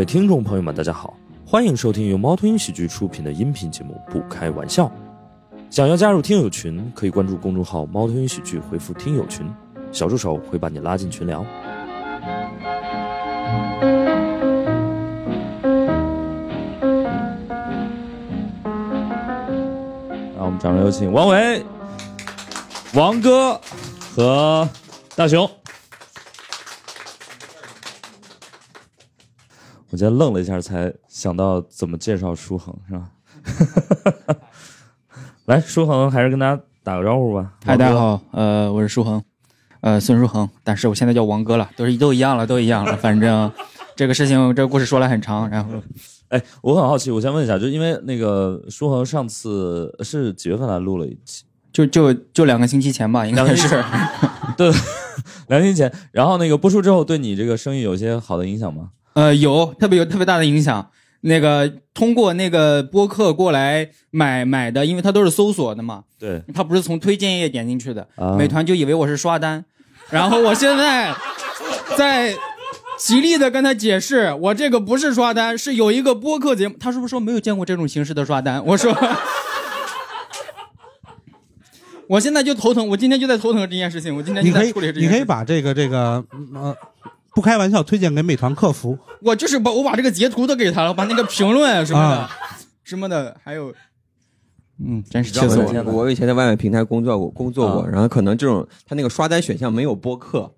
位听众朋友们，大家好，欢迎收听由猫头鹰喜剧出品的音频节目《不开玩笑》。想要加入听友群，可以关注公众号“猫头鹰喜剧”，回复“听友群”，小助手会把你拉进群聊。让我们掌声有请王维、王哥和大熊。我今天愣了一下，才想到怎么介绍舒恒，是吧？来，舒恒还是跟大家打个招呼吧。嗨，大家好，呃，我是舒恒，呃，孙舒恒，但是我现在叫王哥了，都是都一样了，都一样了。反正 这个事情，这个故事说来很长。然后，哎，我很好奇，我先问一下，就因为那个舒恒上次是几月份来录了一期？就就就两个星期前吧，应该是。对，两个星期前。然后那个播出之后，对你这个生意有些好的影响吗？呃，有特别有特别大的影响。那个通过那个播客过来买买的，因为它都是搜索的嘛，对，它不是从推荐页点进去的。美团就以为我是刷单，然后我现在在极力的跟他解释，我这个不是刷单，是有一个播客节目。他是不是说没有见过这种形式的刷单？我说，我现在就头疼，我今天就在头疼这件事情。我今天就在处理这件事。你可以把这个这个呃。不开玩笑，推荐给美团客服。我就是把我把这个截图都给他了，把那个评论什么的，什么的，还有，嗯，真是气死我了。我以前在外面平台工作过，工作过，然后可能这种他那个刷单选项没有播客，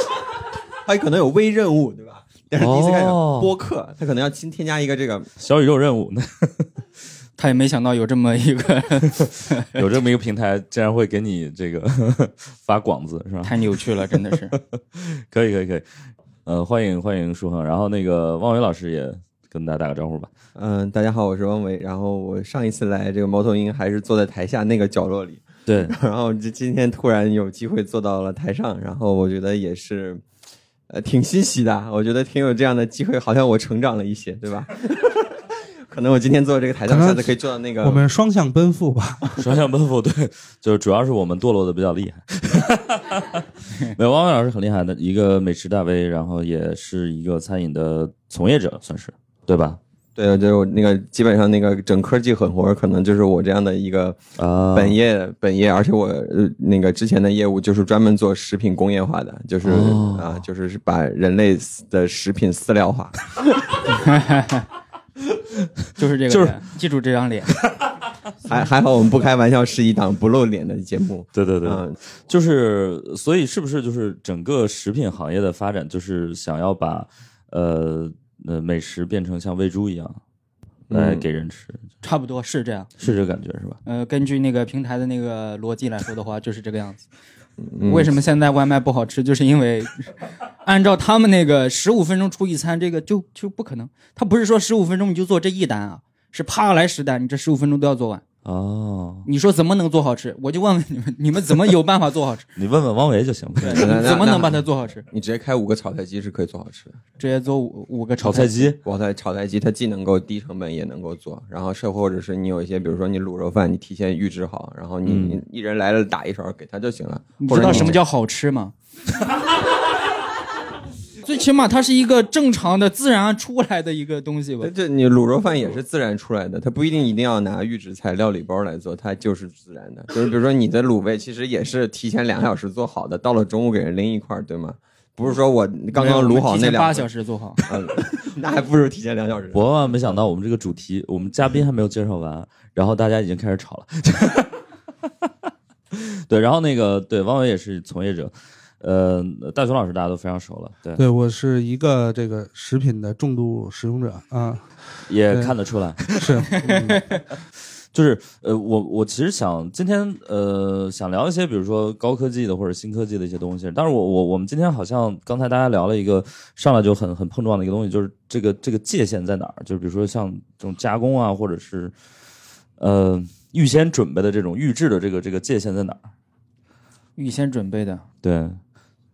他可能有微任务，对吧？但是第一次看到播客，他可能要新添加一个这个小宇宙任务。他也没想到有这么一个 有这么一个平台，竟然会给你这个 发广子，是吧？太扭曲了，真的是。可以，可以，可以。呃，欢迎，欢迎舒恒。然后那个汪伟老师也跟大家打个招呼吧。嗯，大家好，我是汪伟。然后我上一次来这个猫头鹰还是坐在台下那个角落里，对。然后就今天突然有机会坐到了台上，然后我觉得也是呃挺欣喜的。我觉得挺有这样的机会，好像我成长了一些，对吧？可能我今天坐这个台上，下次可以坐到那个。我们双向奔赴吧，双向奔赴，对，就是主要是我们堕落的比较厉害。没有，汪汪老师很厉害的一个美食大 V，然后也是一个餐饮的从业者，算是对吧？对，就是那个基本上那个整科技狠活，可能就是我这样的一个本业本业，而且我那个之前的业务就是专门做食品工业化的，就是啊，就是把人类的食品饲料化。就是这个，就是记住这张脸。还还好，我们不开玩笑，是一档不露脸的节目。对对对，就是所以是不是就是整个食品行业的发展，就是想要把呃呃美食变成像喂猪一样来给人吃？差不多是这样，是这感觉是吧？呃，根据那个平台的那个逻辑来说的话，就是这个样子。为什么现在外卖不好吃？就是因为 按照他们那个十五分钟出一餐，这个就就不可能。他不是说十五分钟你就做这一单啊，是啪来十单，你这十五分钟都要做完。哦，你说怎么能做好吃？我就问问你们，你们怎么有办法做好吃？你问问汪维就行了。怎么能把它做好吃？你直接开五个炒菜机是可以做好吃的。直接做五五个炒菜机，炒菜炒菜机它既能够低成本也能够做。然后是或者是你有一些，比如说你卤肉饭，你提前预制好，然后你你一人来了打一勺给他就行了。你知道什么叫好吃吗？最起码它是一个正常的、自然出来的一个东西吧。这你卤肉饭也是自然出来的，它不一定一定要拿预制菜料理包来做，它就是自然的。就是比如说你的卤味，其实也是提前两个小时做好的，到了中午给人拎一块，对吗？不是说我刚刚卤好那两八小时做好，那还不如提前两小时。我万万没想到，我们这个主题，我们嘉宾还没有介绍完，然后大家已经开始吵了。对，然后那个对汪伟也是从业者。呃，大雄老师大家都非常熟了，对，对我是一个这个食品的重度使用者啊，也看得出来，是，就是呃，我我其实想今天呃想聊一些，比如说高科技的或者新科技的一些东西，但是我我我们今天好像刚才大家聊了一个上来就很很碰撞的一个东西，就是这个这个界限在哪儿？就是比如说像这种加工啊，或者是呃预先准备的这种预制的这个这个界限在哪儿？预先准备的，对。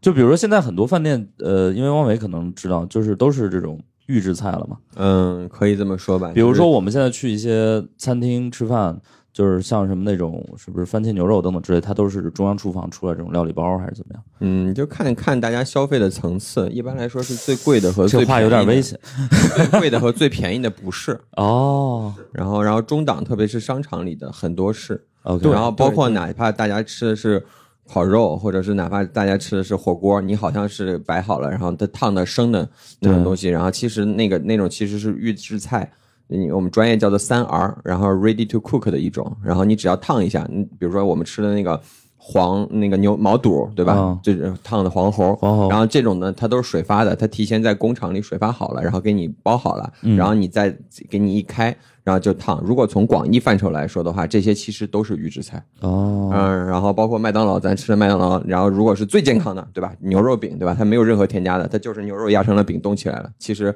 就比如说现在很多饭店，呃，因为汪伟可能知道，就是都是这种预制菜了嘛。嗯，可以这么说吧。比如说我们现在去一些餐厅吃饭，就是像什么那种是不是番茄牛肉等等之类，它都是中央厨房出来这种料理包还是怎么样？嗯，就看看大家消费的层次。一般来说是最贵的和最这话有点危险。最贵的和最便宜的不是 哦。然后，然后中档，特别是商场里的很多是。OK。然后包括哪怕大家吃的是烤肉，或者是哪怕大家吃的是火锅，你好像是摆好了，然后它烫的生的那种东西，然后其实那个那种其实是预制菜。你我们专业叫做三 R，然后 ready to cook 的一种，然后你只要烫一下，你比如说我们吃的那个黄那个牛毛肚，对吧？哦、就是烫的黄喉，黄喉。然后这种呢，它都是水发的，它提前在工厂里水发好了，然后给你包好了，嗯、然后你再给你一开，然后就烫。如果从广义范畴来说的话，这些其实都是预制菜。哦，嗯，然后包括麦当劳，咱吃的麦当劳，然后如果是最健康的，对吧？牛肉饼，对吧？它没有任何添加的，它就是牛肉压成了饼冻起来了。其实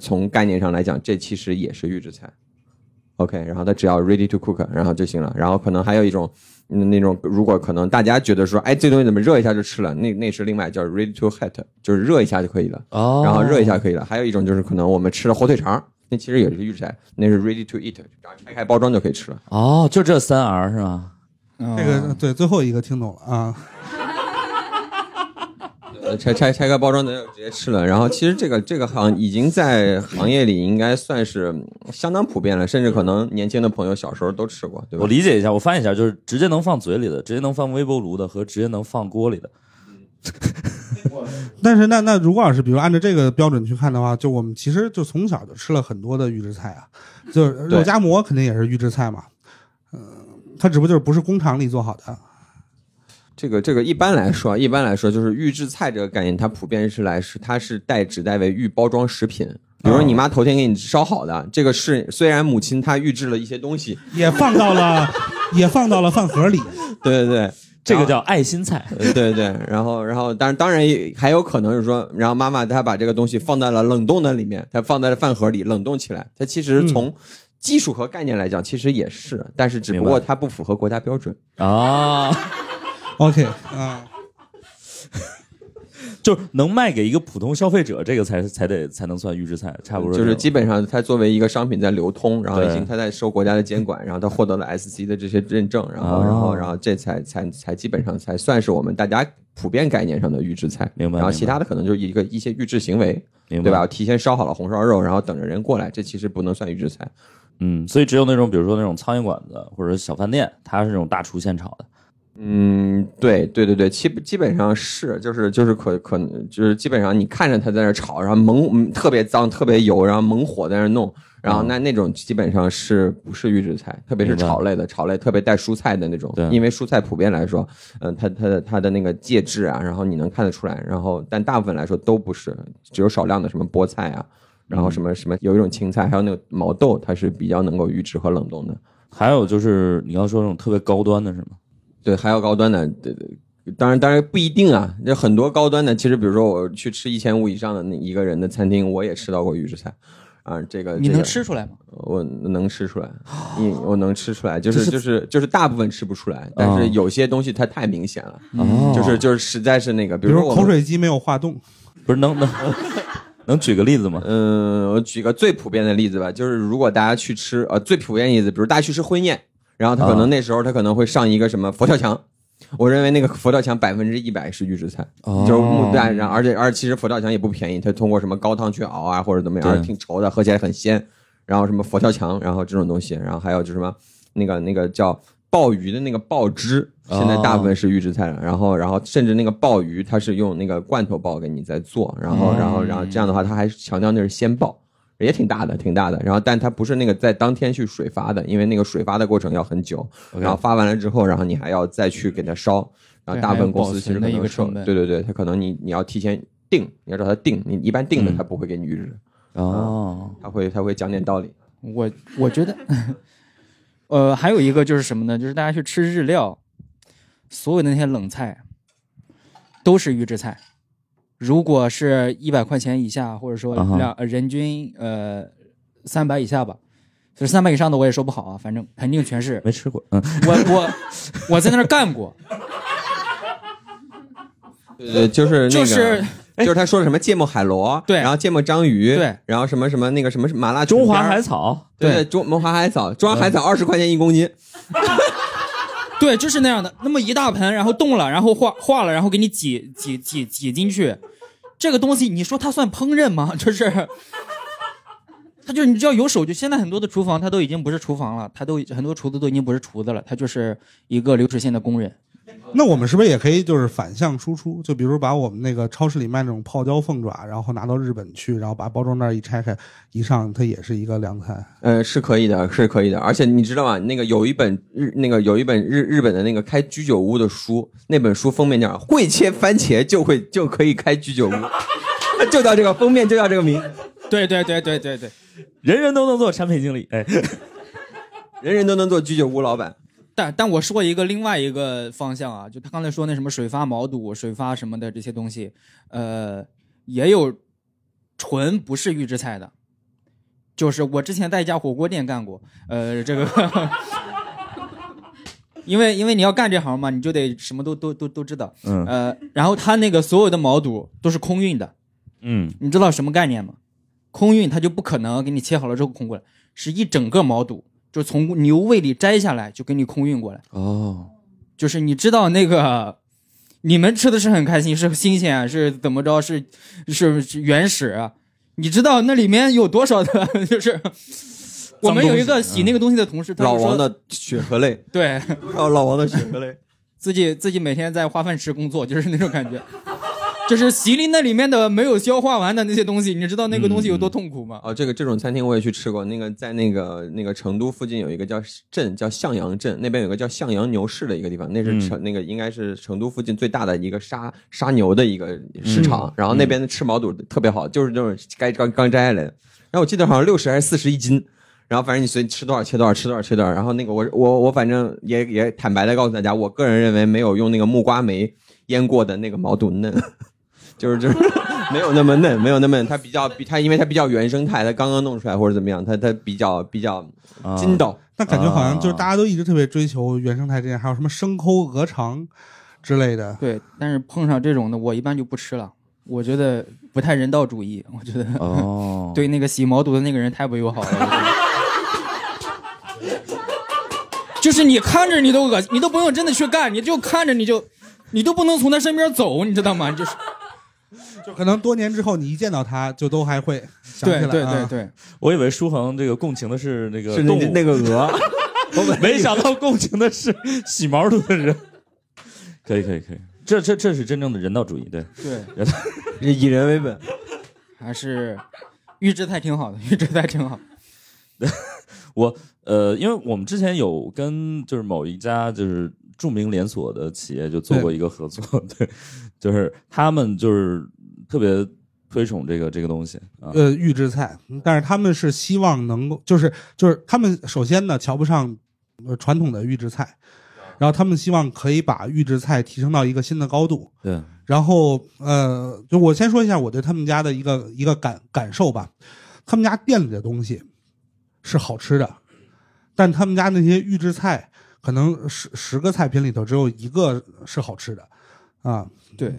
从概念上来讲，这其实也是预制菜。OK，然后它只要 ready to cook，然后就行了。然后可能还有一种，嗯，那种如果可能大家觉得说，哎，这东西怎么热一下就吃了？那那是另外叫 ready to heat，就是热一下就可以了。哦，然后热一下可以了。还有一种就是可能我们吃的火腿肠，那其实也是预制菜，那是 ready to eat，然后拆开包装就可以吃了。哦，就这三 R 是吧？这个对最后一个听懂了啊。呃，拆拆拆开包装的就直接吃了。然后其实这个这个行已经在行业里应该算是相当普遍了，甚至可能年轻的朋友小时候都吃过，对吧？我理解一下，我翻译一下，就是直接能放嘴里的，直接能放微波炉的和直接能放锅里的。但是那那如果要是比如按照这个标准去看的话，就我们其实就从小就吃了很多的预制菜啊，就是肉夹馍肯定也是预制菜嘛，嗯、呃，它只不过就是不是工厂里做好的。这个这个一般来说，一般来说就是预制菜这个概念，它普遍是来是它是代指代为预包装食品。比如说你妈头天给你烧好的，这个是虽然母亲她预制了一些东西，也放到了也放到了饭盒里。对 对对，这个叫爱心菜。对对对，然后然后当然当然还有可能是说，然后妈妈她把这个东西放在了冷冻的里面，她放在了饭盒里冷冻起来，它其实从。技术和概念来讲，其实也是，但是只不过它不符合国家标准啊。OK 啊，就是能卖给一个普通消费者，这个才才得才能算预制菜，差不多。就是基本上它作为一个商品在流通，然后已经它在受国家的监管，然后它获得了 SC 的这些认证，然后、哦、然后然后这才才才基本上才算是我们大家普遍概念上的预制菜。明白。然后其他的可能就是一个一些预制行为，对吧？提前烧好了红烧肉，然后等着人过来，这其实不能算预制菜。嗯，所以只有那种，比如说那种苍蝇馆子或者小饭店，它是那种大厨现炒的。嗯，对对对对，基基本上是，就是就是可可能就是基本上你看着他在那炒，然后猛特别脏、特别油，然后猛火在那弄，然后那那种基本上是不是预制菜？特别是炒类的，炒类特别带蔬菜的那种，因为蔬菜普遍来说，嗯、呃，它它的它的那个介质啊，然后你能看得出来，然后但大部分来说都不是，只有少量的什么菠菜啊。然后什么什么有一种青菜，还有那个毛豆，它是比较能够预制和冷冻的。还有就是你要说那种特别高端的是吗？对，还有高端的，对对。当然，当然不一定啊。这很多高端的，其实比如说我去吃一千五以上的那一个人的餐厅，我也吃到过预制菜。啊，这个你能吃出来吗？我能吃出来，你我能吃出来，就是就是就是大部分吃不出来，但是有些东西它太明显了，哦、就是就是实在是那个，比如说口水鸡没有化冻，不是能能。能举个例子吗？嗯，我举个最普遍的例子吧，就是如果大家去吃，呃，最普遍的例子，比如大家去吃婚宴，然后他可能那时候他可能会上一个什么佛跳墙，我认为那个佛跳墙百分之一百是预制菜，哦、就是木蛋，然后而且而且其实佛跳墙也不便宜，它通过什么高汤去熬啊或者怎么样，而挺稠的，喝起来很鲜，然后什么佛跳墙，然后这种东西，然后还有就是什么那个那个叫。鲍鱼的那个鲍汁，现在大部分是预制菜了。哦、然后，然后甚至那个鲍鱼，它是用那个罐头鲍给你在做。然后，嗯、然后，然后这样的话，它还强调那是鲜鲍，也挺大的，挺大的。然后，但它不是那个在当天去水发的，因为那个水发的过程要很久。然后发完了之后，然后你还要再去给它烧。然后大部分公司其实可能收，对对对，它可能你你要提前定，你要找他定。你一般定的，他不会给你预制。哦、嗯，他会他会讲点道理。我我觉得。呃，还有一个就是什么呢？就是大家去吃日料，所有的那些冷菜都是预制菜。如果是一百块钱以下，或者说两、呃、人均呃三百以下吧，就是三百以上的我也说不好啊，反正肯定全是没吃过。嗯，我我我在那儿干过，对 对，就是那个、就是就是他说的什么芥末海螺，对。然后芥末章鱼，对，然后什么什么那个什么麻辣中华海海草，对对，中中华海草，中华海草二十块钱一公斤，对，就是那样的，那么一大盆，然后冻了，然后化化了，然后给你挤挤挤挤进去，这个东西你说它算烹饪吗？就是，它就是你只要有手就，现在很多的厨房它都已经不是厨房了，它都很多厨子都已经不是厨子了，它就是一个流水线的工人。那我们是不是也可以就是反向输出？就比如把我们那个超市里卖那种泡椒凤爪，然后拿到日本去，然后把包装袋一拆开，一上它也是一个凉菜。呃，是可以的，是可以的。而且你知道吗？那个有一本日，那个有一本日日本的那个开居酒屋的书，那本书封面叫“会切番茄就会就可以开居酒屋”，就叫这个封面，就叫这个名，对对对对对对，人人都能做产品经理，哎，人人都能做居酒屋老板。但但我说一个另外一个方向啊，就他刚才说那什么水发毛肚、水发什么的这些东西，呃，也有纯不是预制菜的，就是我之前在一家火锅店干过，呃，这个，因为因为你要干这行嘛，你就得什么都都都都知道，嗯。呃，然后他那个所有的毛肚都是空运的，嗯，你知道什么概念吗？空运它就不可能给你切好了之后空过来，是一整个毛肚，就从牛胃里摘下来就给你空运过来。哦，就是你知道那个，你们吃的是很开心，是新鲜，是怎么着，是是是原始啊。你知道那里面有多少的，就是我们有一个洗那个东西的同事，他说老王的血和泪，对哦，老王的血和泪。自己自己每天在化粪池工作，就是那种感觉。就是席琳那里面的没有消化完的那些东西，你知道那个东西有多痛苦吗？哦，这个这种餐厅我也去吃过。那个在那个那个成都附近有一个叫镇，叫向阳镇，那边有个叫向阳牛市的一个地方，那是成、那个应该是成都附近最大的一个杀杀牛的一个市场。然后那边的吃毛肚特别好，就是那种该刚刚摘下来的。然后我记得好像六十还是四十一斤。然后反正你随吃多少切多少，吃多少切多少。然后那个我我我反正也也坦白的告诉大家，我个人认为没有用那个木瓜梅腌过的那个毛肚嫩。就是就是 没有那么嫩，没有那么嫩，它比较比它，因为它比较原生态，它刚刚弄出来或者怎么样，它它比较比较筋道。那感觉好像就是大家都一直特别追求原生态这件，还有什么生抠鹅肠之类的。对，但是碰上这种的，我一般就不吃了。我觉得不太人道主义，我觉得哦，对那个洗毛肚的那个人太不友好了。就是你看着你都恶心，你都不用真的去干，你就看着你就，你都不能从他身边走，你知道吗？就是。就可能多年之后，你一见到他就都还会想起来。对对对对，我以为舒恒这个共情的是那个是动物那个鹅，我没想到共情的是洗毛肚的人。可以可以可以，这这这是真正的人道主义，对对，以人为本，还是预制菜挺好的，预制菜挺好。我呃，因为我们之前有跟就是某一家就是著名连锁的企业就做过一个合作，对，就是他们就是。特别推崇这个这个东西，呃，预制菜，但是他们是希望能够，就是就是他们首先呢瞧不上传统的预制菜，然后他们希望可以把预制菜提升到一个新的高度。对，然后呃，就我先说一下我对他们家的一个一个感感受吧，他们家店里的东西是好吃的，但他们家那些预制菜可能十十个菜品里头只有一个是好吃的，啊，对。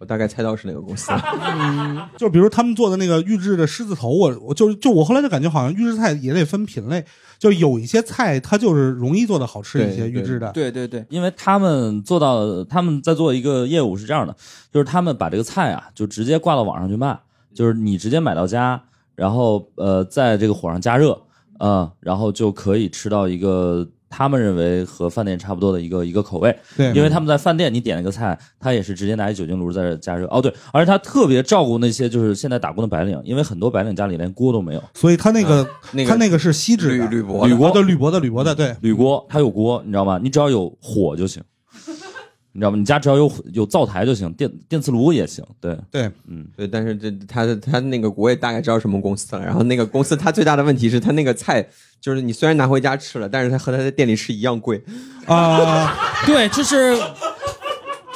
我大概猜到是哪个公司，嗯，就比如他们做的那个预制的狮子头，我我就就我后来就感觉好像预制菜也得分品类，就有一些菜它就是容易做的好吃一些预制的，对对对，因为他们做到他们在做一个业务是这样的，就是他们把这个菜啊就直接挂到网上去卖，就是你直接买到家，然后呃在这个火上加热，嗯，然后就可以吃到一个。他们认为和饭店差不多的一个一个口味，对，因为他们在饭店你点了个菜，他也是直接拿一酒精炉在这加热。哦，对，而且他特别照顾那些就是现在打工的白领，因为很多白领家里连锅都没有，所以他那个那他那个是锡纸铝铝箔铝锅的铝箔的铝箔的，对，铝锅，它有锅，你知道吗？你只要有火就行。你知道吗？你家只要有有灶台就行，电电磁炉也行。对对，嗯，对。但是这他他那个我也大概知道什么公司了。然后那个公司他最大的问题是他那个菜，就是你虽然拿回家吃了，但是他和他在店里吃一样贵啊。对，就是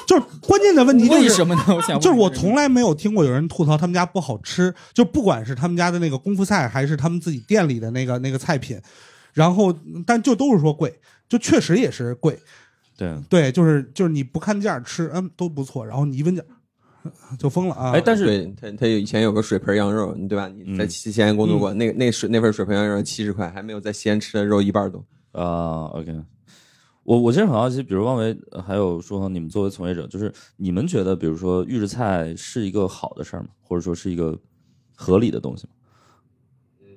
就是关键的问题就是为什么呢？我想就是我从来没有听过有人吐槽他们家不好吃，就不管是他们家的那个功夫菜，还是他们自己店里的那个那个菜品，然后但就都是说贵，就确实也是贵。对对，就是就是你不看价吃，嗯，都不错。然后你一问价，就疯了啊！哎，但是对他他以前有个水盆羊肉，对吧？你在西安工作过，那那水那份水盆羊肉七十块，还没有在西安吃的肉一半多啊。OK，我我其实很好奇，比如汪维还有说，你们作为从业者，就是你们觉得，比如说预制菜是一个好的事儿吗？或者说是一个合理的东西吗？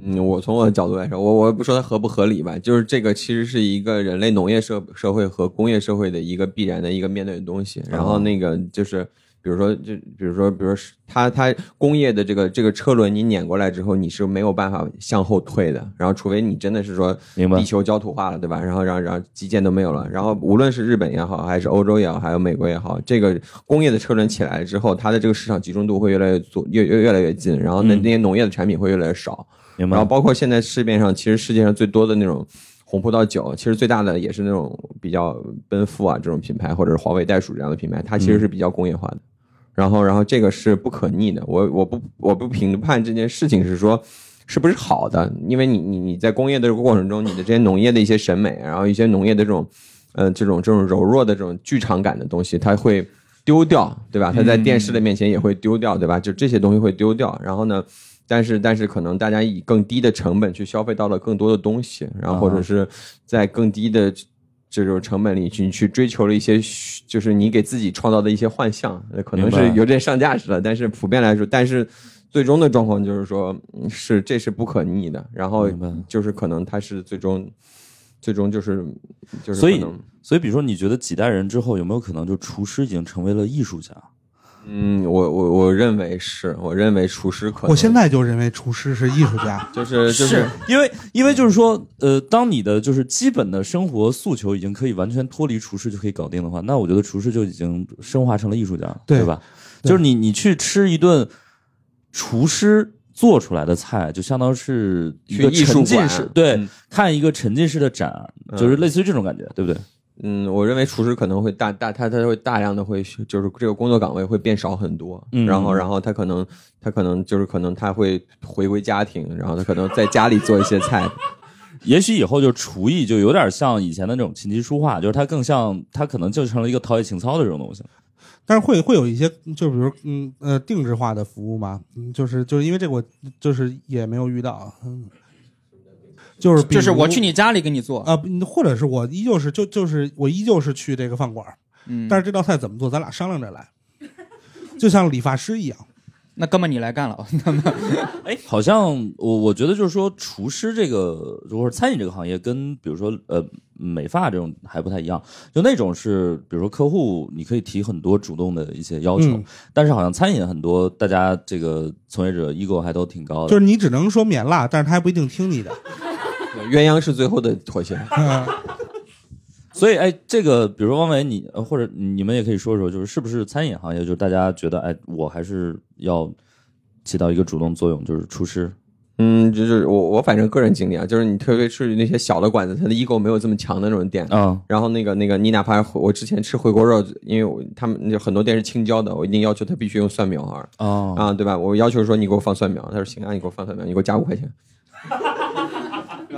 嗯，我从我的角度来说，我我不说它合不合理吧，就是这个其实是一个人类农业社社会和工业社会的一个必然的一个面对的东西。然后那个就是，比如说，就比如说，比如说，它它工业的这个这个车轮你碾过来之后，你是没有办法向后退的。然后除非你真的是说，地球焦土化了，对吧？然后然后然后基建都没有了。然后无论是日本也好，还是欧洲也好，还有美国也好，这个工业的车轮起来之后，它的这个市场集中度会越来越做越越越来越近。然后那那些农业的产品会越来越少。然后包括现在市面上，其实世界上最多的那种红葡萄酒，其实最大的也是那种比较奔富啊这种品牌，或者是华为袋鼠这样的品牌，它其实是比较工业化的。然后，然后这个是不可逆的。我我不我不评判这件事情是说是不是好的，因为你你你在工业的这个过程中，你的这些农业的一些审美，然后一些农业的这种呃这种这种柔弱的这种剧场感的东西，它会丢掉，对吧？它在电视的面前也会丢掉，对吧？就这些东西会丢掉。然后呢？但是，但是可能大家以更低的成本去消费到了更多的东西，然后或者是在更低的这种成本里去去追求了一些，就是你给自己创造的一些幻象，可能是有点上价值了。但是普遍来说，但是最终的状况就是说，是这是不可逆的。然后就是可能它是最终，最终就是就是。所以，所以比如说，你觉得几代人之后有没有可能就厨师已经成为了艺术家？嗯，我我我认为是，我认为厨师可能，我现在就认为厨师是艺术家，就是就是因为因为就是说，呃，当你的就是基本的生活诉求已经可以完全脱离厨师就可以搞定的话，那我觉得厨师就已经升华成了艺术家，对吧？就是你你去吃一顿厨师做出来的菜，就相当是一个沉浸式，对，看一个沉浸式的展，就是类似于这种感觉，对不对？嗯，我认为厨师可能会大大他他会大量的会就是这个工作岗位会变少很多，然后然后他可能他可能就是可能他会回归家庭，然后他可能在家里做一些菜，也许以后就厨艺就有点像以前的那种琴棋书画，就是他更像他可能就成了一个陶冶情操的这种东西，但是会会有一些就比如嗯呃定制化的服务嘛，嗯就是就是因为这个我就是也没有遇到，嗯。就是就是我去你家里给你做。啊，或者是我依旧是就就是我依旧是去这个饭馆，嗯，但是这道菜怎么做，咱俩商量着来，就像理发师一样。那哥们你来干了，哎，好像我我觉得就是说厨师这个，如果是餐饮这个行业，跟比如说呃美发这种还不太一样，就那种是比如说客户你可以提很多主动的一些要求，但是好像餐饮很多大家这个从业者 ego 还都挺高的，就是你只能说免辣，但是他还不一定听你的。鸳鸯是最后的妥协，所以哎，这个比如说汪伟，你或者你们也可以说说，就是是不是餐饮行业，就是大家觉得哎，我还是要起到一个主动作用，就是厨师。嗯，就是我我反正个人经历啊，就是你特别是那些小的馆子，它的 ego 没有这么强的那种店啊。然后那个那个，你哪怕我之前吃回锅肉，因为他们很多店是青椒的，我一定要求他必须用蒜苗啊啊，对吧？我要求说你给我放蒜苗，他说行啊，你给我放蒜苗，你给我加五块钱。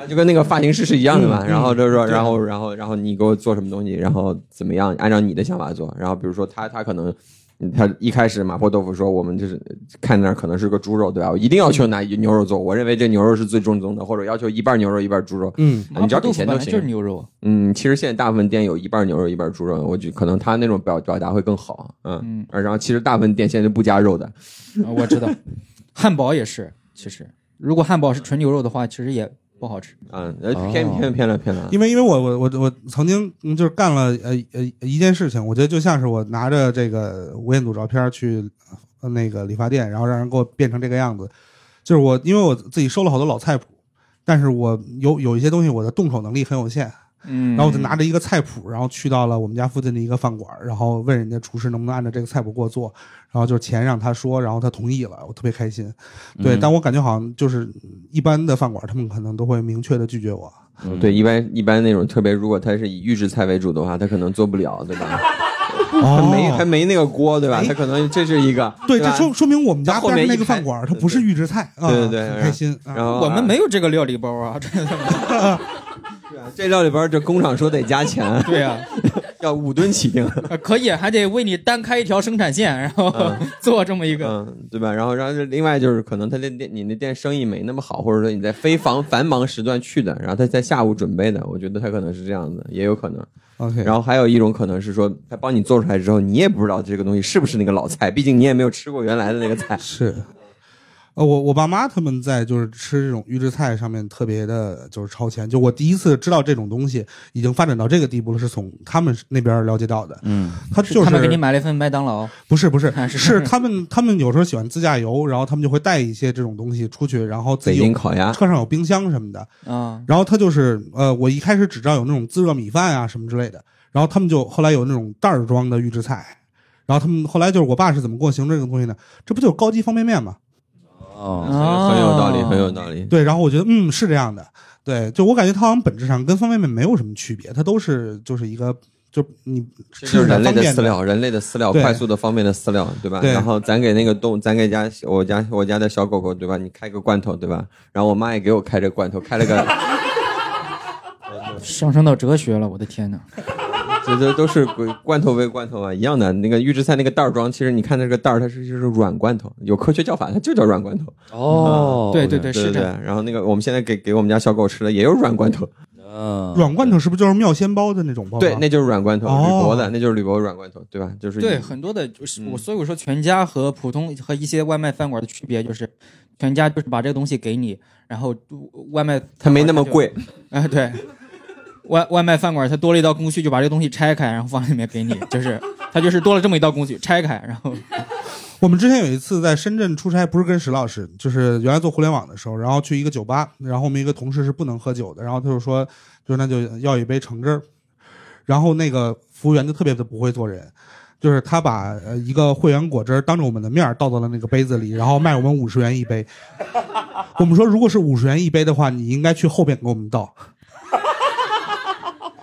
就跟那个发型师是一样的嘛，然后就是说，然后然后然后你给我做什么东西，然后怎么样，按照你的想法做。然后比如说他他可能他一开始麻婆豆腐说我们就是看那可能是个猪肉对吧？我一定要求拿牛肉做，我认为这牛肉是最正宗的，或者要求一半牛肉一半猪肉。嗯，你只要给钱就行。就是牛肉。嗯，其实现在大部分店有一半牛肉一半猪肉，我觉可能他那种表表达会更好。嗯嗯，然后其实大部分店现在不加肉的。我知道，汉堡也是。其实如果汉堡是纯牛肉的话，其实也。不好吃，嗯，偏偏偏了偏了，因为因为我我我我曾经就是干了呃呃一件事情，我觉得就像是我拿着这个吴彦祖照片去那个理发店，然后让人给我变成这个样子，就是我因为我自己收了好多老菜谱，但是我有有一些东西我的动手能力很有限。嗯，然后我就拿着一个菜谱，然后去到了我们家附近的一个饭馆，然后问人家厨师能不能按照这个菜谱给我做，然后就是钱让他说，然后他同意了，我特别开心。对，但我感觉好像就是一般的饭馆，他们可能都会明确的拒绝我。对，一般一般那种特别，如果他是以预制菜为主的话，他可能做不了，对吧？他没还没那个锅，对吧？他可能这是一个。对，这说说明我们家后面那个饭馆，它不是预制菜。对对对，开心。然后我们没有这个料理包啊，这料里边这工厂说得加钱，对啊，要五吨起订，可以，还得为你单开一条生产线，然后 做这么一个，嗯，对吧？然后，然后另外就是可能他那店，你那店生意没那么好，或者说你在非繁繁忙时段去的，然后他在下午准备的，我觉得他可能是这样子，也有可能。OK，然后还有一种可能是说，他帮你做出来之后，你也不知道这个东西是不是那个老菜，毕竟你也没有吃过原来的那个菜。是。呃，我我爸妈他们在就是吃这种预制菜上面特别的，就是超前。就我第一次知道这种东西已经发展到这个地步了，是从他们那边了解到的。嗯，他就是他们给你买了一份麦当劳，不是不是是是他们他们有时候喜欢自驾游，然后他们就会带一些这种东西出去，然后自己北京烤鸭车上有冰箱什么的啊。然后他就是呃，我一开始只知道有那种自热米饭啊什么之类的，然后他们就后来有那种袋儿装的预制菜，然后他们后来就是我爸是怎么给我形容这个东西呢？这不就是高级方便面吗？哦，很有道理，很有道理。对，然后我觉得，嗯，是这样的。对，就我感觉它好像本质上跟方便面没有什么区别，它都是就是一个，就你就是人类的饲料，人类的饲料，快速的、方便的饲料，对吧？然后咱给那个动，咱给家我家我家的小狗狗，对吧？你开个罐头，对吧？然后我妈也给我开这罐头，开了个，上升到哲学了，我的天哪！这这都是罐头喂罐头啊，一样的。那个预制菜那个袋装，其实你看那个袋儿，它是就是软罐头，有科学叫法，它就叫软罐头。哦，对对对是这样。然后那个我们现在给给我们家小狗吃的也有软罐头。嗯，软罐头是不是就是妙鲜包的那种包？对，那就是软罐头，铝箔的，那就是铝箔软罐头，对吧？就是对很多的，就是我所以我说全家和普通和一些外卖饭馆的区别就是，全家就是把这个东西给你，然后外卖它没那么贵。啊，对。外外卖饭馆，它多了一道工序，就把这个东西拆开，然后放里面给你，就是 它就是多了这么一道工序，拆开，然后。我们之前有一次在深圳出差，不是跟石老师，就是原来做互联网的时候，然后去一个酒吧，然后我们一个同事是不能喝酒的，然后他就说，就那就要一杯橙汁儿，然后那个服务员就特别的不会做人，就是他把一个汇源果汁当着我们的面倒到了那个杯子里，然后卖我们五十元一杯。我们说，如果是五十元一杯的话，你应该去后边给我们倒。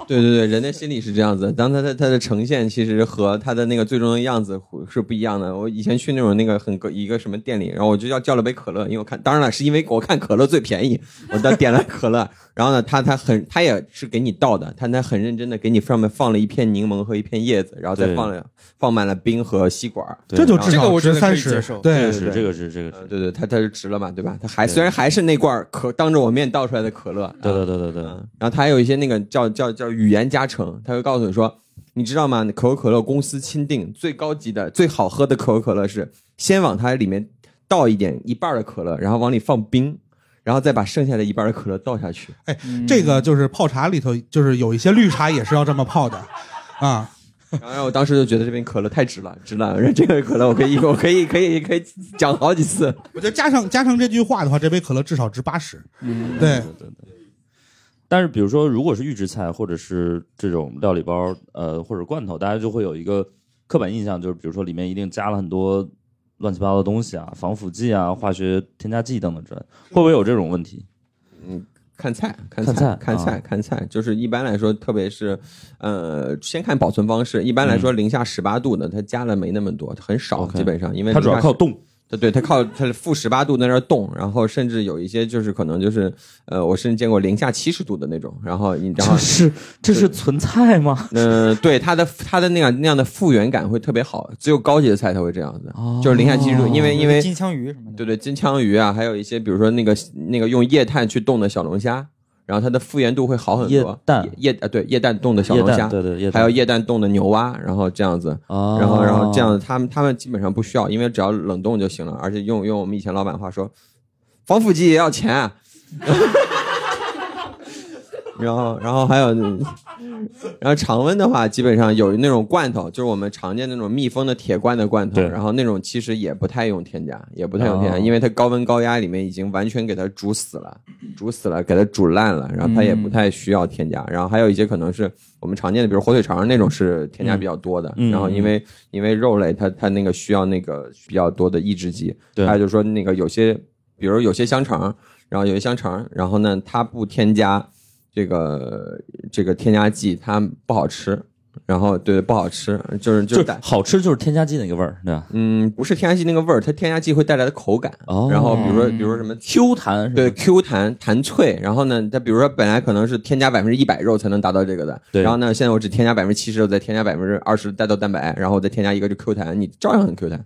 对 对对，人的心理是这样子，当他的他的呈现其实和他的那个最终的样子是不一样的。我以前去那种那个很一个什么店里，然后我就要叫了杯可乐，因为我看，当然了，是因为我看可乐最便宜，我到点了可乐。然后呢，他他很他也是给你倒的，他他很认真的给你上面放了一片柠檬和一片叶子，然后再放了放满了冰和吸管，这就至少值三十。对，是这个是这个是，对对，他他是值了嘛，对吧？他还虽然还是那罐可当着我面倒出来的可乐，对对对对对。然后他还有一些那个叫叫叫语言加成，他会告诉你说，你知道吗？可口可乐公司钦定最高级的最好喝的可口可乐是先往它里面倒一点一半的可乐，然后往里放冰。然后再把剩下的一半的可乐倒下去。哎，这个就是泡茶里头，就是有一些绿茶也是要这么泡的，啊。然后我当时就觉得这瓶可乐太值了，值了。这个可乐我可以，我可以，可以，可以讲好几次。我觉得加上加上这句话的话，这杯可乐至少值八十。嗯，对对对。但是比如说，如果是预制菜或者是这种料理包，呃，或者罐头，大家就会有一个刻板印象，就是比如说里面一定加了很多。乱七八糟的东西啊，防腐剂啊，化学添加剂等等之类，会不会有这种问题？嗯，看菜，看菜，看菜，看菜，就是一般来说，特别是，呃，先看保存方式。一般来说，零下十八度的，它加了没那么多，很少，基本上，因为它主要靠冻。对对，它靠它负十八度在那儿冻，然后甚至有一些就是可能就是，呃，我甚至见过零下七十度的那种，然后你然后这是这是存菜吗？嗯，对，它的它的那样那样的复原感会特别好，只有高级的菜才会这样子，就是零下七十度，因为因为金枪鱼什么的，对对，金枪鱼啊，还有一些比如说那个那个用液态去冻的小龙虾。然后它的复原度会好很多。液氮。液啊，对液氮冻的小龙虾，对对，还有液氮冻的牛蛙，然后这样子，然后然后这样，他们他们基本上不需要，因为只要冷冻就行了，而且用用我们以前老板话说，防腐剂也要钱。然后，然后还有，然后常温的话，基本上有那种罐头，就是我们常见那种密封的铁罐的罐头。然后那种其实也不太用添加，也不太用添加，因为它高温高压里面已经完全给它煮死了，煮死了，给它煮烂了，然后它也不太需要添加。然后还有一些可能是我们常见的，比如火腿肠那种是添加比较多的。然后因为因为肉类它它那个需要那个比较多的抑制剂。还有就是说那个有些，比如有些香肠，然后有些香肠，然后呢它不添加。这个这个添加剂它不好吃然后对不好吃，就是就就是好吃就是添加剂那个味儿，对吧？嗯，不是添加剂那个味儿，它添加剂会带来的口感。哦然后比如说比如说什么 Q 弹对 Q 弹弹脆，然后呢，它比如说本来可能是添加百分之一百肉才能达到这个的，对然后呢，现在我只添加百分之七十肉，再添加百分之二十带豆蛋白，然后我再添加一个就 Q 弹，你照样很 Q 弹，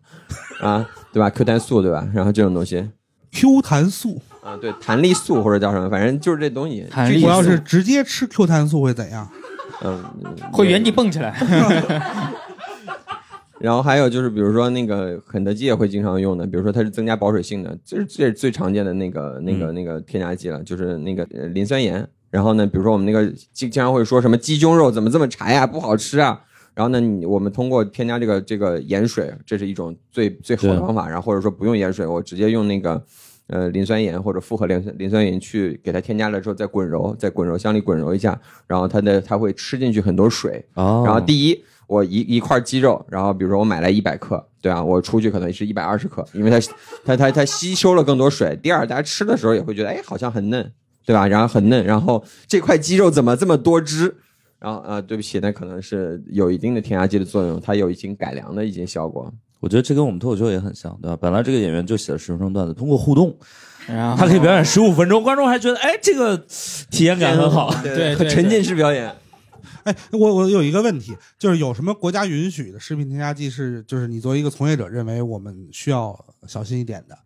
啊，对吧？Q 弹素对吧？然后这种东西 Q 弹素，啊，对，弹力素或者叫什么，反正就是这东西。弹力我要是直接吃 Q 弹素会怎样？嗯，会原地蹦起来。然后还有就是，比如说那个肯德基也会经常用的，比如说它是增加保水性的，这是这是最常见的那个那个那个添加剂了，就是那个呃磷酸盐。然后呢，比如说我们那个经经常会说什么鸡胸肉怎么这么柴呀，不好吃啊。然后呢，你我们通过添加这个这个盐水，这是一种最最好的方法。然后或者说不用盐水，我直接用那个呃磷酸盐或者复合磷酸磷酸盐去给它添加了之后再滚揉，在滚揉箱里滚揉一下，然后它的它会吃进去很多水，哦，然后第一，我一一块鸡肉，然后比如说我买来一百克，对啊，我出去可能是一百二十克，因为它它它它吸收了更多水。第二，大家吃的时候也会觉得，哎，好像很嫩，对吧？然后很嫩，然后这块鸡肉怎么这么多汁？然后啊、呃对不起，那可能是有一定的添加剂的作用，它有已经改良的一些效果。我觉得这跟我们脱口秀也很像，对吧？本来这个演员就写了十分钟段子，通过互动，然后他可以表演十五分钟，观众还觉得哎，这个体验感很好。对对沉浸式表演。哎，我我有一个问题，就是有什么国家允许的食品添加剂是，就是你作为一个从业者认为我们需要小心一点的？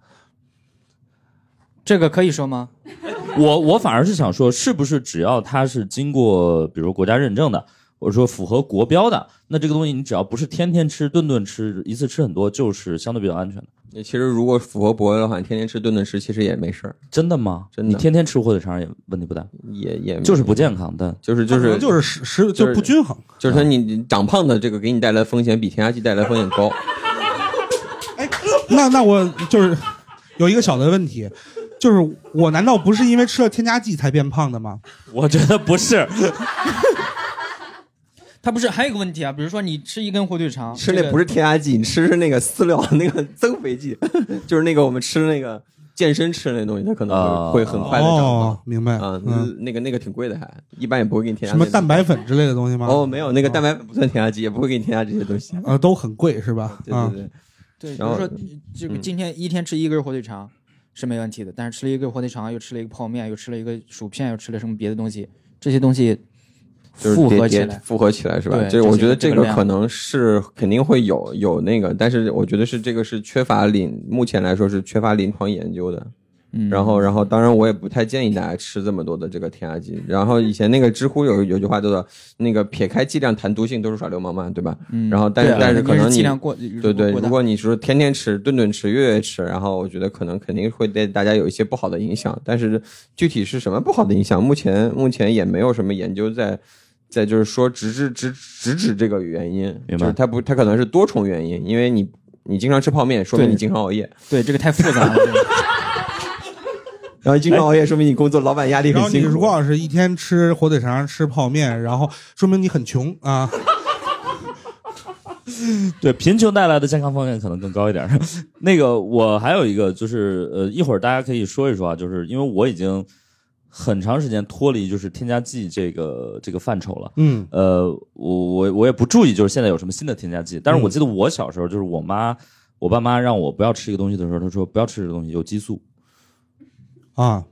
这个可以说吗？我我反而是想说，是不是只要它是经过，比如国家认证的，或者说符合国标的，那这个东西你只要不是天天吃、顿顿吃、一次吃很多，就是相对比较安全的。其实如果符合国标的话，你天天吃、顿顿吃，其实也没事儿，真的吗？真的你天天吃火腿肠也问题不大，也也就是不健康的。就是就是就是食食就就是不均衡。就是它你你长胖的这个给你带来风险比添加剂带来风险高。哎，那那我就是有一个小的问题，就是我难道不是因为吃了添加剂才变胖的吗？我觉得不是，他不是还有一个问题啊，比如说你吃一根火腿肠，吃那不是添加剂，你吃是那个饲料那个增肥剂，就是那个我们吃那个健身吃的那东西，它可能啊会会很快的长哦胖，明白。啊，嗯，那个那个挺贵的还，一般也不会给你添加什么蛋白粉之类的东西吗？哦，没有那个蛋白粉不算添加剂，也不会给你添加这些东西。呃，都很贵是吧？啊对对，对，对，比如说这个嗯今天一天吃一根火腿肠是没问题的，但是吃了一个火腿肠，又吃了一个泡面，又吃了一个薯片，又吃了什么别的东西，这些东西就是复合起来，复合起来是吧？对这我觉得这个可能是肯定会有有那个，但是我觉得是这个是缺乏临目前来说是缺乏临床研究的。嗯，然后，然后，当然，我也不太建议大家吃这么多的这个添加剂。然后，以前那个知乎有有句话叫做“那个撇开剂量谈毒性都是耍流氓嘛”，对吧？嗯然后，但是、啊但是可能你剂量过，对对，如果你说天天吃、顿顿吃、月月吃，然后我觉得可能肯定会对大家有一些不好的影响。但是具体是什么不好的影响，目前目前也没有什么研究在在就是说直至直直指这个原因，明白就是它不它可能是多重原因，因为你你经常吃泡面，说明你经常熬夜，对这个太复杂了。这个然后经常熬夜说明你工作老板压力然后你很辛苦。如果要是一天吃火腿肠、吃泡面，然后说明你很穷啊。对贫穷带来的健康风险可能更高一点。那个我还有一个就是呃，一会儿大家可以说一说啊，就是因为我已经很长时间脱离就是添加剂这个这个范畴了。嗯呃，我我我也不注意，就是现在有什么新的添加剂。但是我嗯记得我小时候，就是我妈、我爸妈让我不要吃一个东西的时候，他说不要吃这个东西，有激素。啊，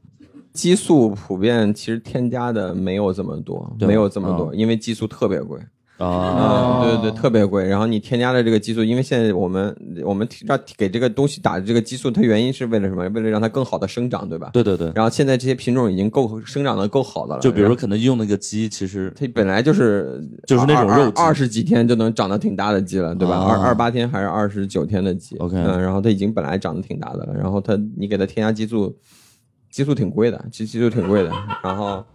激素普遍其实添加的没有这么多，没有这么嗯。多，因为激素特别贵。啊，啊，对对对，特别贵。然后你添加的这个激素，因为现在我们我们让给这个东西打的这个激素，它原因是为了什么？为了让它更好的生长，对吧？对对对，然后现在这些品种已经够生长的够好的了，就比如说然后肯德基用那个鸡，其实它本来就是就是那种肉鸡。二十几天就能长得挺大的鸡了，对吧？啊。二二八天还是二十九天的鸡。OK 嗯，然后它已经本来长得挺大的了，然后它你给它添加激素，激素挺贵的，激激素挺贵的，然后。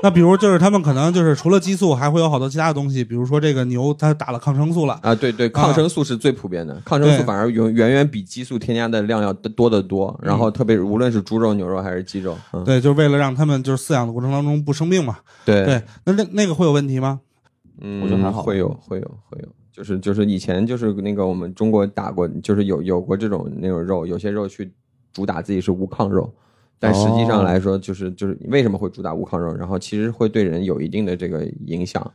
那比如就是他们可能就是除了激素，还会有好多其他的东西，比如说这个牛它打了抗生素了，啊，对对，抗生素是最普遍的，抗生素反而远远远比激素添加的量要多得多。然后特别无论是猪肉、牛肉还是鸡肉，嗯，对，就是为了让他们就是饲养的过程当中不生病嘛。对对，那那那个会有问题吗？嗯，我觉得还好会有会有会有，就是就是以前就是那个我们中国打过，就是有有过这种那种肉，有些肉去主打自己是无抗肉。但实际上来说，就是就是为什么会主打无抗肉，然后其实会对人有一定的这个影响，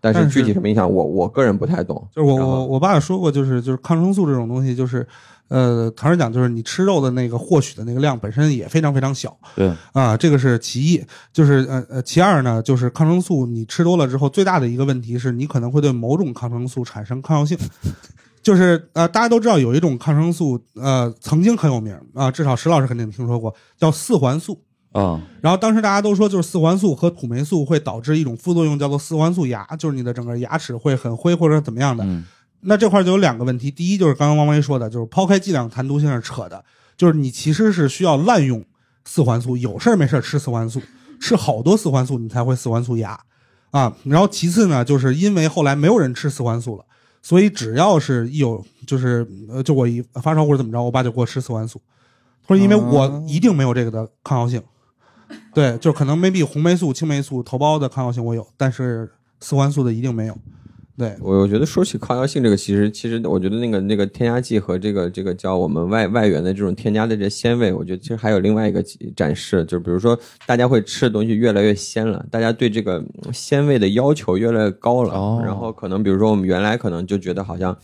但是具体什么影响，我我个人不太懂。就是我我我爸也说过，就是就是抗生素这种东西，就是呃，坦率讲，就是你吃肉的那个获取的那个量本身也非常非常小对，啊，这个是其一。就是呃呃，其二呢，就是抗生素你吃多了之后，最大的一个问题是你可能会对某种抗生素产生抗药性。就是呃，大家都知道有一种抗生素，呃，曾经很有名啊，至少石老师肯定听说过，叫四环素。啊，然后当时大家都说，就是四环素和土霉素会导致一种副作用，叫做四环素牙，就是你的整个牙齿会很灰或者怎么样的。嗯那这块就有两个问题，第一就是刚刚王威说的，就是抛开剂量谈毒性是扯的，就是你其实是需要滥用四环素，有事儿没事儿吃四环素，吃好多四环素你才会四环素牙啊。然后其次呢，就是因为后来没有人吃四环素了，所以只要是一有就是呃，就我一发烧或者怎么着，我爸就给我吃四环素，他说因为我一定没有这个的抗药性，对，就可能 maybe 红霉素、青霉素、头孢的抗药性我有，但是四环素的一定没有。对，我我觉得说起抗药性这个，其实其实我觉得那个那个添加剂和这个这个叫我们外外源的这种添加的这鲜味，我觉得其实还有另外一个展示，就是比如说大家会吃的东西越来越鲜了，大家对这个鲜味的要求越来越高了。哦然后可能比如说我们原来可能就觉得好像。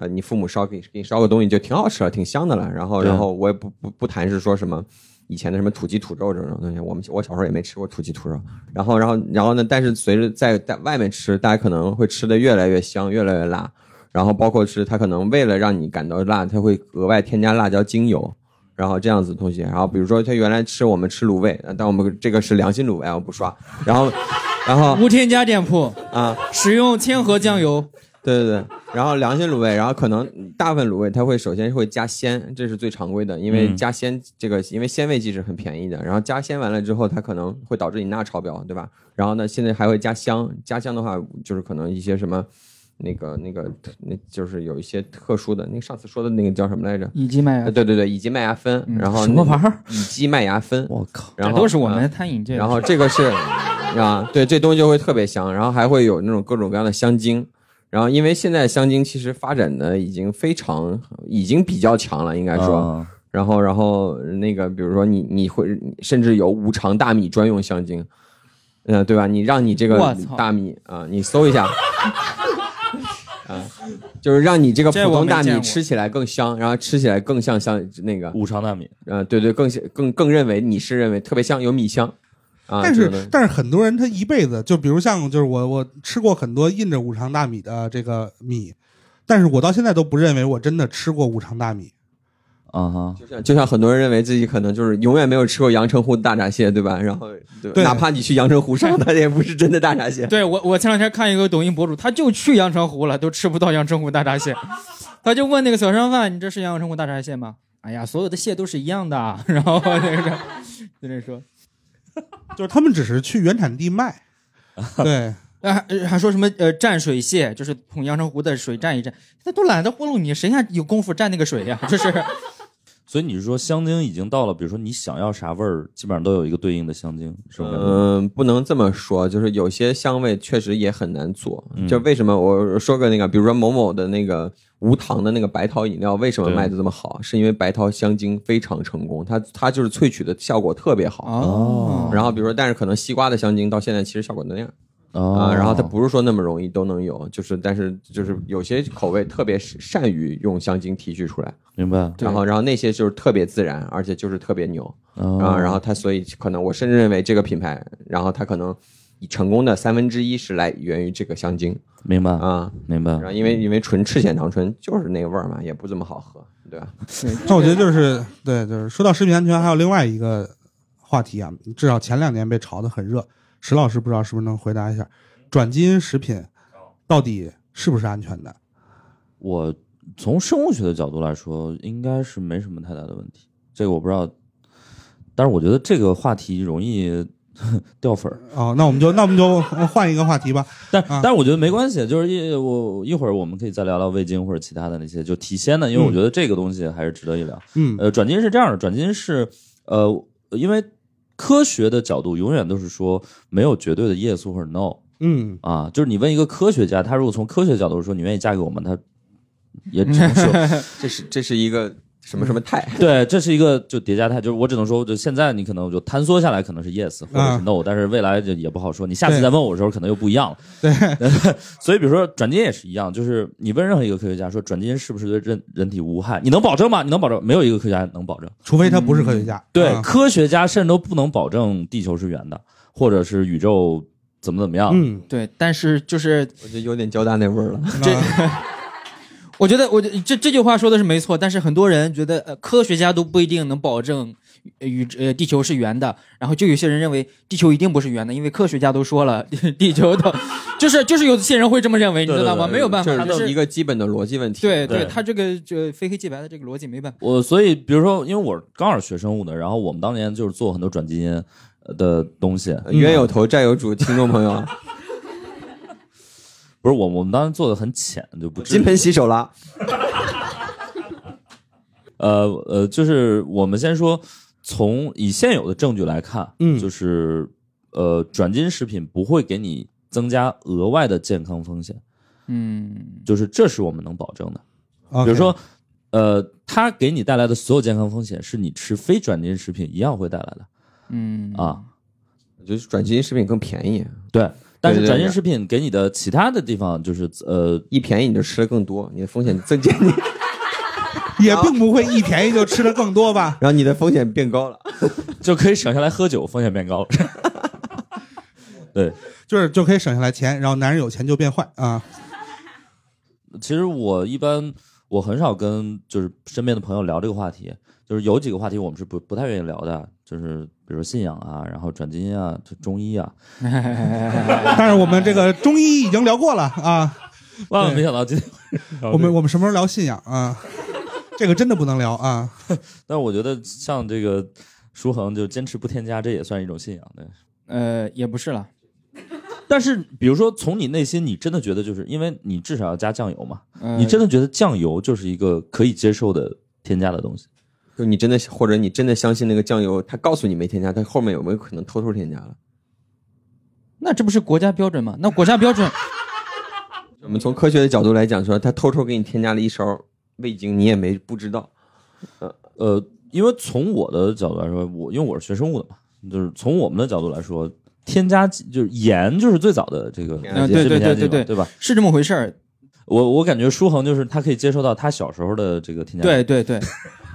呃，你父母烧给给你烧个东西就挺好吃了，挺香的了。然后，然后我也不不不谈是说什么以前的什么土鸡土肉这种东西，我们我小时候也没吃过土鸡土肉。然后，然后，然后呢？但是随着在在外面吃，大家可能会吃的越来越香，越来越辣。然后包括是它可能为了让你感到辣，它会额外添加辣椒精油，然后这样子的东西。然后比如说他原来吃我们吃卤味，呃但我们这个是良心卤味，我不刷。然后，然后无添加店铺，啊，使用千和酱油。对对对，然后良心卤味，然后可能大部分卤味它会首先会加鲜，这是最常规的，因为嗯加鲜这个，因为鲜味剂是很便宜的，然后加鲜完了之后，它可能会导致你钠超标，对吧？然后呢，现在还会加香，加香的话就是可能一些什么。那个、那个、那就是有一些特殊的，那个上次说的那个叫什么来着？乙基麦芽呃，对对对，乙基麦芽酚，嗯然后什么玩意儿？乙基麦芽酚，我靠，然后这都是我啊们餐饮界的。然后这个是啊，对，这东西就会特别香，然后还会有那种各种各样的香精。然后因为现在香精其实发展的已经非常，已经比较强了，应该说。啊然后，然后那个，比如说你你会甚至有五常大米专用香精，嗯、对吧？你让你这个大米啊，你搜一下。啊，就是让你这个普通大米吃起来更香，然后吃起来更像像那个，五常大米，呃，对对，更更更认为你是认为特别香，有米香啊。但是但是很多人他一辈子就比如像就是我我吃过很多印着五常大米的这个米，但是我到现在都不认为我真的吃过五常大米。啊哈，就像就像很多人认为自己可能就是永远没有吃过阳澄湖的大闸蟹，对吧？然后对对哪怕你去阳澄湖上，它也不是真的大闸蟹。对我，我前两天看一个抖音博主，他就去阳澄湖了，都吃不到阳澄湖大闸蟹，他就问那个小商贩：“你这是阳澄湖大闸蟹吗？”哎呀，所有的蟹都是一样的。然后那个就那说，就是他们只是去原产地卖，对，还还说什么呃蘸水蟹，就是从阳澄湖的水蘸一蘸，他都懒得糊弄你，谁还有功夫蘸那个水呀？就是所以你是说香精已经到了，比如说你想要啥味儿，基本上都有一个对应的香精，是吗？嗯，不能这么说，就是有些香味确实也很难做。嗯就为什么我说个那个，比如说某某的那个无糖的那个白桃饮料，为什么卖的这么好？是因为白桃香精非常成功，它它就是萃取的效果特别好。哦，然后比如说，但是可能西瓜的香精到现在其实效果那样。哦。啊，然后它不是说那么容易都能有，就是但是就是有些口味特别善于用香精提取出来，明白。然后然后那些就是特别自然，而且就是特别牛啊啊，然后它所以可能我甚至认为这个品牌，然后它可能成功的三分之一是来源于这个香精明白啊，明白。然后因为。因为纯赤藓糖醇就是那个味儿嘛，也不怎么好喝，对吧？那我觉得就是对，就是说到食品安全，还有另外一个话题啊，至少前两年被炒得很热。石老师不知道是不是能回答一下，转基因食品到底是不是安全的？我从生物学的角度来说，应该是没什么太大的问题。这个我不知道，但是我觉得这个话题容易 掉粉儿。哦，那我们就那我们就换一个话题吧。但、啊但是我觉得没关系，就是一我一会儿我们可以再聊聊味精或者其他的那些就提鲜的，因为我觉得这个东西还是值得一聊。嗯呃，转基因是这样的，转基因是呃，因为科学的角度永远都是说没有绝对的 yes 或者 no 嗯。啊，就是你问一个科学家，他如果从科学角度说你愿意嫁给我吗，他也只能说。这是这是一个什么什么态。对，这是一个就叠加态，就是我只能说，就现在你可能就坍缩下来，可能是 yes 或者是 no，、但是未来就也不好说。你下次再问我的时候，可能又不一样了。对，所以比如说转基因也是一样，就是你问任何一个科学家说转基因是不是对人人体无害，你能保证吗？你能保证？没有一个科学家能保证。除非他不是科学家。对，啊科学家甚至都不能保证地球是圆的，或者是宇宙怎么怎么样。嗯，对，但是就是我觉得有点交大那味儿了。这啊 我觉得，我觉得这这句话说的是没错，但是很多人觉得，呃，科学家都不一定能保证呃宇呃地球是圆的，然后就有些人认为地球一定不是圆的，因为科学家都说了，地球的，就是就是有些人会这么认为，你知道吗？对对对没有办法，这是是一个基本的逻辑问题。对对他这个就非黑即白的这个逻辑没办法。我所以比如说，因为我刚好是学生物的，然后我们当年就是做很多转基因呃的东西，呃冤有头债有主，听众朋友，不是我我们当时做的很浅，就不金盆洗手了。呃呃，就是我们先说，从以现有的证据来看，嗯。就是呃，转基因食品不会给你增加额外的健康风险，嗯，就是这是我们能保证的。比如说，呃，它给你带来的所有健康风险是你吃非转基因食品一样会带来的。嗯。啊，就是转基因食品更便宜，对。但是转基因食品给你的其他的地方就是呃，一便宜你就吃的更多，你的风险增加，你 也并不会一便宜就吃的更多吧？然后你的风险变高了。就可以省下来喝酒，风险变高了。对，就是就可以省下来钱，然后男人有钱就变坏啊。其实我一般我很少跟就是身边的朋友聊这个话题，就是有几个话题我们是不不太愿意聊的，就是比如信仰啊，然后转基因啊，就中医啊。但是我们这个中医已经聊过了啊，万万没想到今天我们我们什么时候聊信仰啊？这个真的不能聊啊。但是我觉得像这个舒恒就坚持不添加，这也算一种信仰的。呃，也不是了，但是比如说从你内心，你真的觉得就是因为你至少要加酱油嘛，呃你真的觉得酱油就是一个可以接受的添加的东西。就你真的或者你真的相信那个酱油，他告诉你没添加，他后面有没有可能偷偷添加了？那这不是国家标准吗？那国家标准，我们从科学的角度来讲说，他偷偷给你添加了一勺味精，你也没不知道。呃呃，因为从我的角度来说，我因为我是学生物的嘛，就是从我们的角度来说，添加剂就是盐就是最早的这个啊对对对对对对吧？是这么回事儿。我我感觉舒恒就是他可以接受到他小时候的这个添加剂，对对对，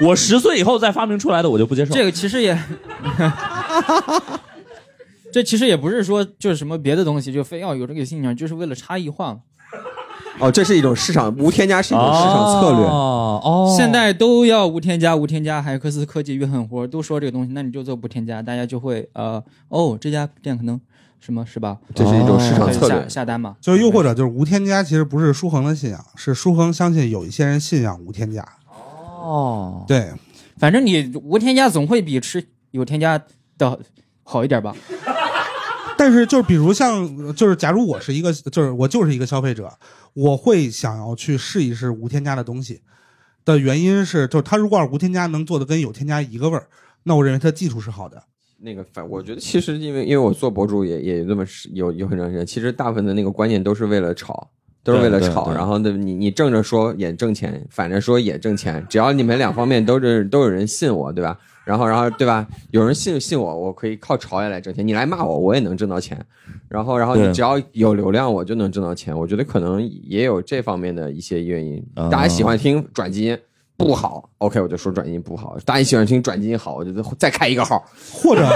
我十岁以后再发明出来的我就不接受。这个其实也，这其实也不是说就是什么别的东西，就非要有这个信仰，就是为了差异化嘛。哦，这是一种市场无添加是一种市场策略。哦，哦现在都要无添加，无添加，海克斯科技约狠活，都说这个东西，那你就做不添加，大家就会呃，哦，这家店可能什么是吧？这是一种市场策略。下单嘛。就又或者就是无添加，其实不是舒恒的信仰，是舒恒相信有一些人信仰无添加。哦，对，反正你无添加总会比吃有添加的好一点吧？但是就是比如像就是假如我是一个就是我就是一个消费者，我会想要去试一试无添加的东西的原因是，就是它如果无添加能做的跟有添加一个味儿，那我认为它技术是好的。那个反，我觉得其实因为因为我做博主也也这么有有很长时间，其实大部分的那个观念都是为了炒，都是为了炒。对对对然后呢，你你正着说也挣钱，反着说也挣钱，只要你们两方面都是都有人信我，对吧？然后然后对吧？有人信信我，我可以靠炒也来挣钱。你来骂我，我也能挣到钱。然后然后你只要有流量，我就能挣到钱。我觉得可能也有这方面的一些原因。啊大家喜欢听转基因不好，OK，我就说转基因不好。大家喜欢听转基因好，我就再开一个号，或者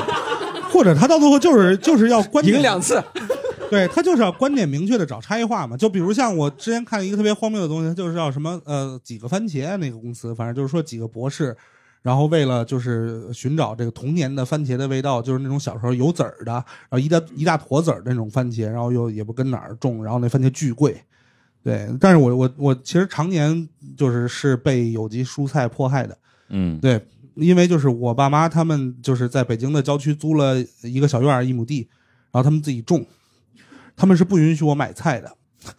或者他到最后就是就是要观点赢两次。对他就是要观点明确的找差异化嘛。就比如像我之前看一个特别荒谬的东西，就是叫什么呃几个番茄那个公司，反正就是说几个博士，然后为了就是寻找这个童年的番茄的味道，就是那种小时候有籽儿的，然后一大一大坨籽儿的那种番茄，然后又也不跟哪儿种，然后那番茄巨贵。对，但是我我我其实常年就是是被有机蔬菜迫害的。嗯，对，因为就是我爸妈他们就是在北京的郊区租了一个小院儿一亩地，然后他们自己种，他们是不允许我买菜的。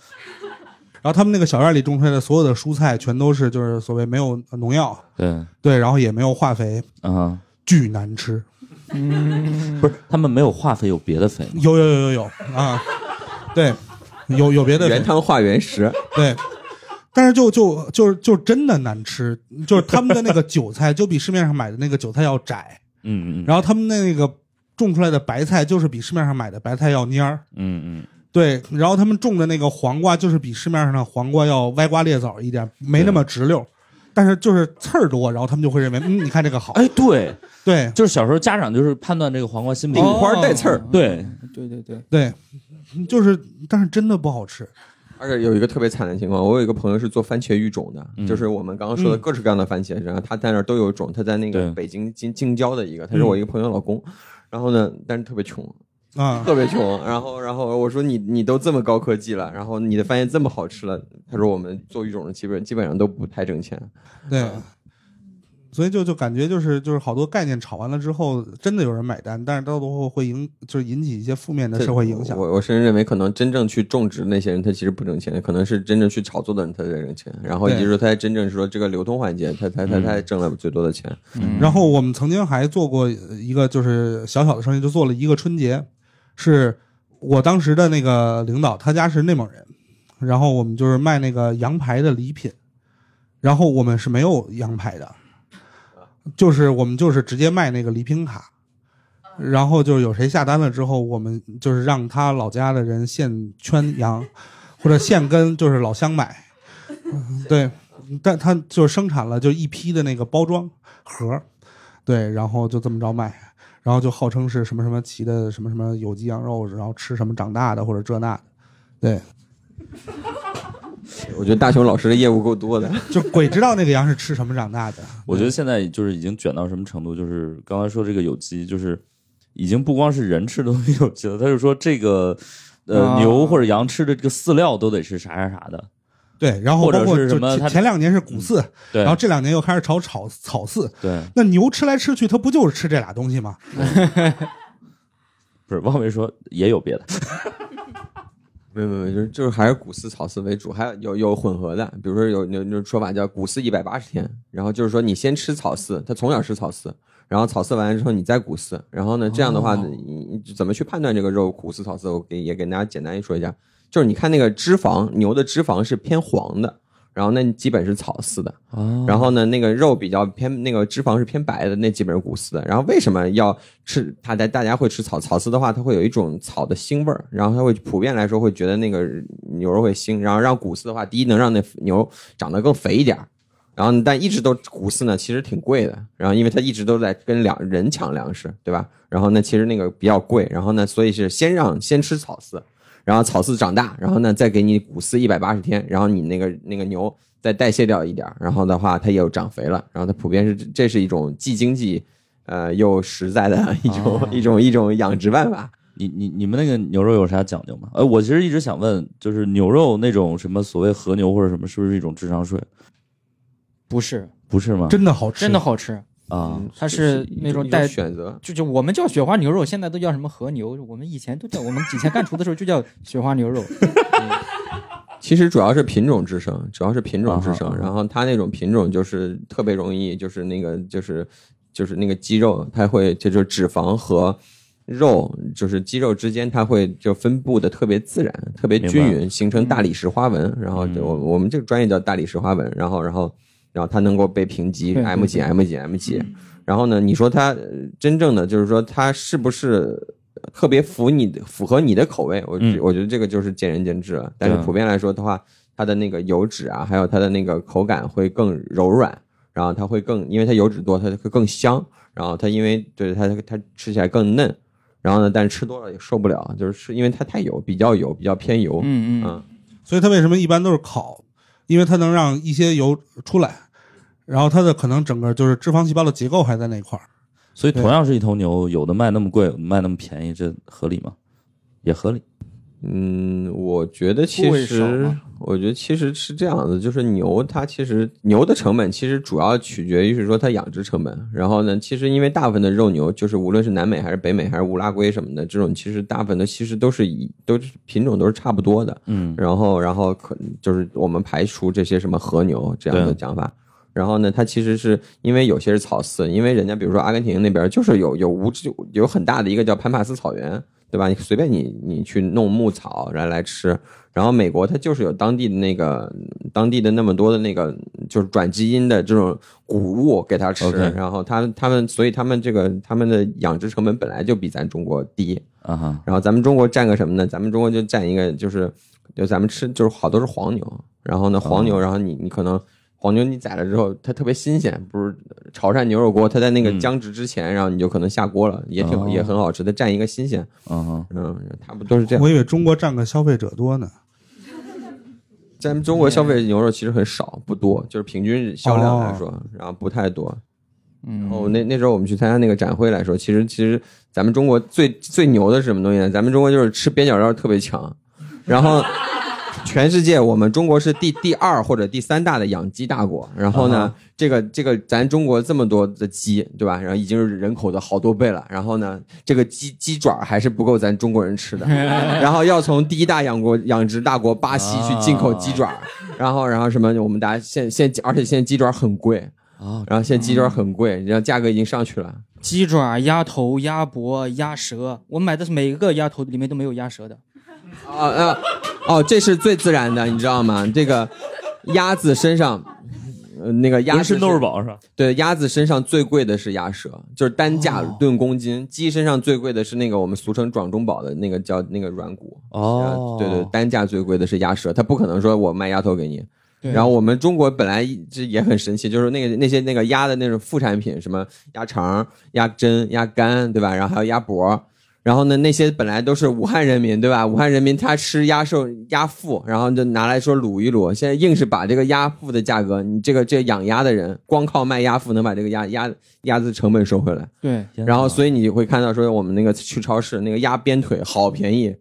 然后他们那个小院里种出来的所有的蔬菜全都是就是所谓没有农药，对，对，然后也没有化肥，啊，巨难吃。不是他们没有化肥，有别的肥吗？有有有有有啊，对，有有别的原汤化原食，对，但是就就就就真的难吃，就是他们的那个韭菜就比市面上买的那个韭菜要窄，嗯嗯。然后他们的那个种出来的白菜就是比市面上买的白菜要蔫儿，嗯嗯，对，然后他们种的那个黄瓜就是比市面上的黄瓜要歪瓜裂枣一点，没那么直溜，但是就是刺儿多，然后他们就会认为，嗯，你看这个好，哎，对，对就是小时候家长就是判断这个黄瓜新不顶新花带刺儿哦对，对对对，对，就是，但是真的不好吃，而且有一个特别惨的情况，我有一个朋友是做番茄育种的，嗯就是我们刚刚说的各式各样的番茄，然后他在那儿都有种，他在那个北京京京郊的一个，他是我一个朋友老公，然后呢，但是特别穷，啊，特别穷，然后然后我说你你都这么高科技了，然后你的番茄这么好吃了，他说我们做育种的基本基本上都不太挣钱，对，所以就就感觉就是就是好多概念炒完了之后，真的有人买单，但是到最后会引就是引起一些负面的社会影响。我我甚至认为，可能真正去种植那些人，他其实不挣钱，可能是真正去炒作的人他在挣钱，然后以及说他真正是说这个流通环节，他他他他挣了最多的钱。嗯然后我们曾经还做过一个就是小小的生意，就做了一个春节，是我当时的那个领导，他家是内蒙人，然后我们就是卖那个羊排的礼品，然后我们是没有羊排的，就是我们就是直接卖那个礼品卡，然后就是有谁下单了之后，我们就是让他老家的人现圈羊，或者现跟就是老乡买，嗯对，但他就生产了就一批的那个包装盒，对，然后就这么着卖，然后就号称是什么什么骑的什么什么有机羊肉，然后吃什么长大的或者这那的，对，我觉得大雄老师的业务够多的，就鬼知道那个羊是吃什么长大的。我觉得现在就是已经卷到什么程度，就是刚才说这个有机，就是已经不光是人吃的东西有机了，他就说这个呃、啊牛或者羊吃的这个饲料都得是啥啥啥的，对，然后或者包括就是什么前前两年是谷饲，对然后这两年又开始炒炒草饲，对，那牛吃来吃去，它不就是吃这俩东西吗？不是汪维说也有别的，没有没有，就是就是还是谷饲草饲为主，还有有有混合的，比如说有有有种说法叫谷饲一百八十天，然后就是说你先吃草饲，他从小吃草饲，然后草饲完了之后你再谷饲，然后呢这样的话，哦你你怎么去判断这个肉谷饲草饲？我给也给大家简单说一下，就是你看那个脂肪，牛的脂肪是偏黄的，然后那基本是草饲的，哦然后呢，那个肉比较偏，那个脂肪是偏白的，那基本是谷饲的。然后为什么要吃它？大大家会吃草草饲的话，它会有一种草的腥味儿，然后它会普遍来说会觉得那个牛肉会腥。然后让谷饲的话，第一能让那牛长得更肥一点儿，然后但一直都谷饲呢，其实挺贵的。然后因为它一直都在跟粮人抢粮食，对吧？然后呢，其实那个比较贵。然后呢，所以是先让先吃草饲，然后草饲长大，然后呢再给你谷饲一百八十天，然后你那个那个牛再代谢掉一点儿，然后的话它又长肥了，然后它普遍是这是一种既经济呃又实在的一种、一种一种养殖办法。你你你们那个牛肉有啥讲究吗？呃，我其实一直想问，就是牛肉那种什么所谓和牛或者什么，是不是一种智商税？不是不是吗？真的好吃，真的好吃，啊，嗯它是那种带选择，就就我们叫雪花牛肉，现在都叫什么和牛，我们以前都叫，我们以前干厨的时候就叫雪花牛肉。其实主要是品种制胜，主要是品种制胜。啊哈啊哈然后它那种品种就是特别容易，就是那个就是就是那个肌肉，它会就就脂肪和肉，就是肌肉之间它会就分布的特别自然，特别均匀，形成大理石花纹。然后就我我们这个专业叫大理石花纹。然后然后然后它能够被评级 M 级 M 级 M 级。然后呢，你说它呃真正的就是说它是不是特别符你的符合你的口味？我嗯我觉得这个就是见仁见智了。但是普遍来说的话，它的那个油脂啊，还有它的那个口感会更柔软，然后它会更，因为它油脂多，它会更香。然后它因为对它它吃起来更嫩，然后呢，但是吃多了也受不了，就是吃因为它太油，比较油，比较偏油。嗯嗯，嗯，所以它为什么一般都是烤？因为它能让一些油出来，然后它的可能整个就是脂肪细胞的结构还在那块儿。所以同样是一头牛，有的卖那么贵，有的卖那么便宜，这合理吗？也合理。嗯，我觉得其实，我觉得其实是这样子，就是牛它其实牛的成本其实主要取决于是说它养殖成本。然后呢，其实因为大部分的肉牛，就是无论是南美还是北美还是乌拉圭什么的，这种其实大部分的其实都是以都是品种都是差不多的。嗯，然后然后可就是我们排除这些什么和牛这样的讲法。然后呢，它其实是因为有些是草饲，因为人家比如说阿根廷那边就是有有无有很大的一个叫潘帕斯草原，对吧？你随便你你去弄牧草然后来吃。然后美国它就是有当地的那个当地的那么多的那个就是转基因的这种谷物给它吃，然后它他们所以他们这个他们的养殖成本本来就比咱中国低啊哈。然后咱们中国占个什么呢？咱们中国就占一个就是就咱们吃就是好多是黄牛，然后呢黄牛，然后你你可能。黄牛你宰了之后，它特别新鲜，不是潮汕牛肉锅，它在那个僵直之前，然后你就可能下锅了，也挺也很好吃，它占一个新鲜。嗯嗯，差不多是这样。我以为中国占个消费者多呢。咱们中国消费牛肉其实很少，不多，就是平均销量来说，然后不太多。然后那那时候我们去参加那个展会来说，其实其实咱们中国最最牛的是什么东西呢？咱们中国就是吃边角料特别强，然后。全世界，我们中国是第第二或者第三大的养鸡大国。然后呢，这个这个，咱中国这么多的鸡，对吧？然后已经是人口的好多倍了。然后呢，这个鸡鸡爪还是不够咱中国人吃的。然后要从第一大养国养殖大国巴西去进口鸡爪。然后然后什么？我们大家现现，而且现在鸡爪很贵啊。然后现在鸡爪很贵，然后价格已经上去了。鸡爪、鸭头、鸭脖、鸭舌，我买的是每一个鸭头里面都没有鸭舌的。啊啊。哦，这是最自然的，你知道吗？这个鸭子身上，呃，那个鸭是宝是吧？对，鸭子身上最贵的是鸭舌，就是单价论公斤。鸡身上最贵的是那个我们俗称壮中宝的那个叫那个软骨。哦，对对，单价最贵的是鸭舌，它不可能说我卖鸭头给你。然后我们中国本来这也很神奇，就是那个那些那个鸭的那种副产品，什么鸭肠、鸭胗、鸭肝，对吧？然后还有鸭脖。然后呢，那些本来都是武汉人民，对吧？武汉人民他吃鸭瘦、鸭腹，然后就拿来说卤一卤。现在硬是把这个鸭腹的价格，你这个这养鸭的人光靠卖鸭腹能把这个鸭鸭鸭子成本收回来。对。然后，所以你会看到说，我们那个去超市那个鸭边腿好便宜，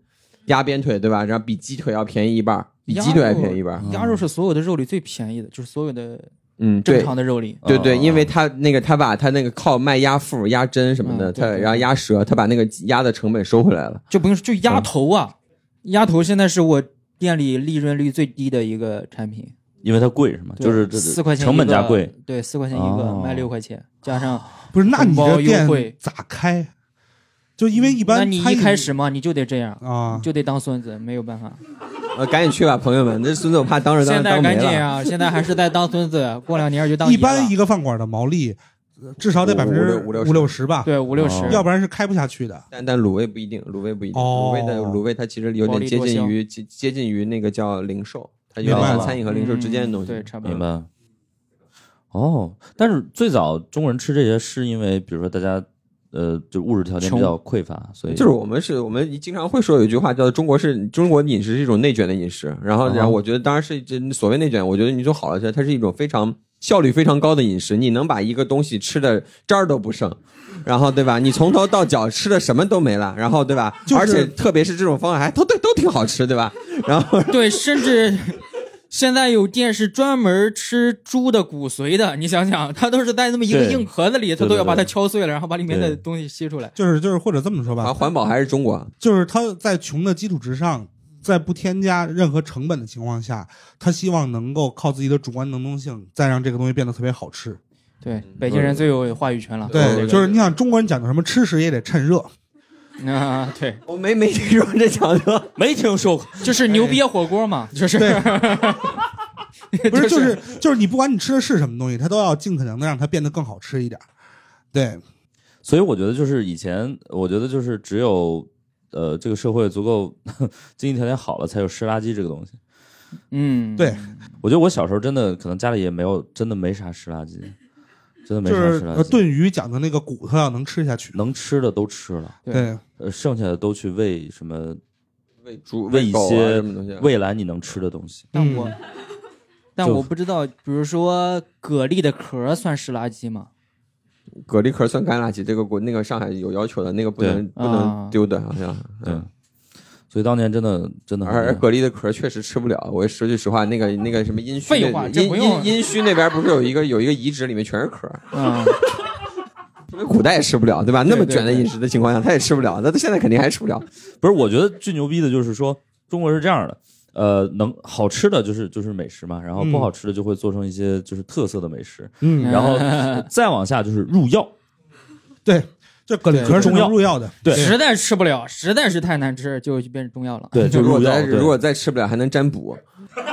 鸭边腿对吧？然后比鸡腿要便宜一半，比鸡腿还便宜一半。鸭肉是所有的肉里最便宜的，就是所有的。嗯，正常的肉里，对对，因为他那个他把他那个靠卖鸭腹、鸭胗什么的，他然后鸭舌，他把那个鸭的成本收回来了，就不用就鸭头啊，鸭头现在是我店里利润率最低的一个产品，因为它贵是吗？就是四块钱成本价贵，对，四块钱一个卖六块钱，加上不是那你这店咋开？就因为一般，那你一开始嘛，你就得这样啊，就得当孙子，没有办法。呃，赶紧去吧，朋友们，那孙子我怕当着当现在赶紧啊！现在还是在当孙子，过两年就当。一般一个饭馆的毛利至少得百分之五六五六十吧，对五六十，要不然是开不下去的。但但卤味不一定，卤味不一定，卤味的卤味它其实有点接近于接接近于那个叫零售，它有点像餐饮和零售之间的东西，对，差不多。明白。哦，但是最早中国人吃这些是因为，比如说大家。呃，就物质条件比较匮乏，所以就是我们是我们经常会说有一句话叫做“中国是中国饮食是一种内卷的饮食”，然后然后我觉得当然是这所谓内卷，我觉得你就好了，它是一种非常效率非常高的饮食，你能把一个东西吃的渣儿都不剩，然后对吧？你从头到脚吃的什么都没了，然后对吧？而且特别是这种方法还都对都挺好吃，对吧？然后对，甚至。现在有店是专门吃猪的骨髓的，你想想，它都是在那么一个硬盒子里，它都要把它敲碎了，然后把里面的东西吸出来。就是就是，或者这么说吧，环保还是中国。就是他在穷的基础之上，在不添加任何成本的情况下，他希望能够靠自己的主观能动性，再让这个东西变得特别好吃。对，北京人最有话语权了。对，就是你想中国人讲究什么，吃食也得趁热。啊，对，我没没听说这讲究，没听说过，就是牛瘪火锅嘛，就是，不是，就是。就是你不管你吃的是什么东西，它都要尽可能的让它变得更好吃一点，对，所以我觉得就是以前，我觉得就是只有呃这个社会足够 经济条件好了，才有湿垃圾这个东西，嗯，对，我觉得我小时候真的可能家里也没有，真的没啥湿垃圾。真的没就是炖鱼讲的那个骨头要能吃下去，能吃的都吃了，对，呃，剩下的都去喂什么，喂猪、喂一些未来你能吃的东西。但我，但我不知道，比如说蛤蜊的壳算是垃圾吗？蛤蜊壳算干垃圾，这个国那个上海有要求的，那个不能不能丢的，好像，嗯。所以当年真的真的，而蛤蜊的壳确实吃不了。我说句实话，那个那个什么阴虚，阴阴阴虚那边不是有一个有一个遗址，里面全是壳。嗯，古代也吃不了，对吧？那么卷的饮食的情况下，他也吃不了。那他现在肯定还吃不了。不是，我觉得最牛逼的就是说，中国是这样的，呃，能好吃的就是就是美食嘛，然后不好吃的就会做成一些就是特色的美食。嗯，然后再往下就是入药。对。这蛤蜊壳是中药入药的，对实在吃不了，实在是太难吃，就变成中药了。对，就如果再如果再吃不了，还能占卜。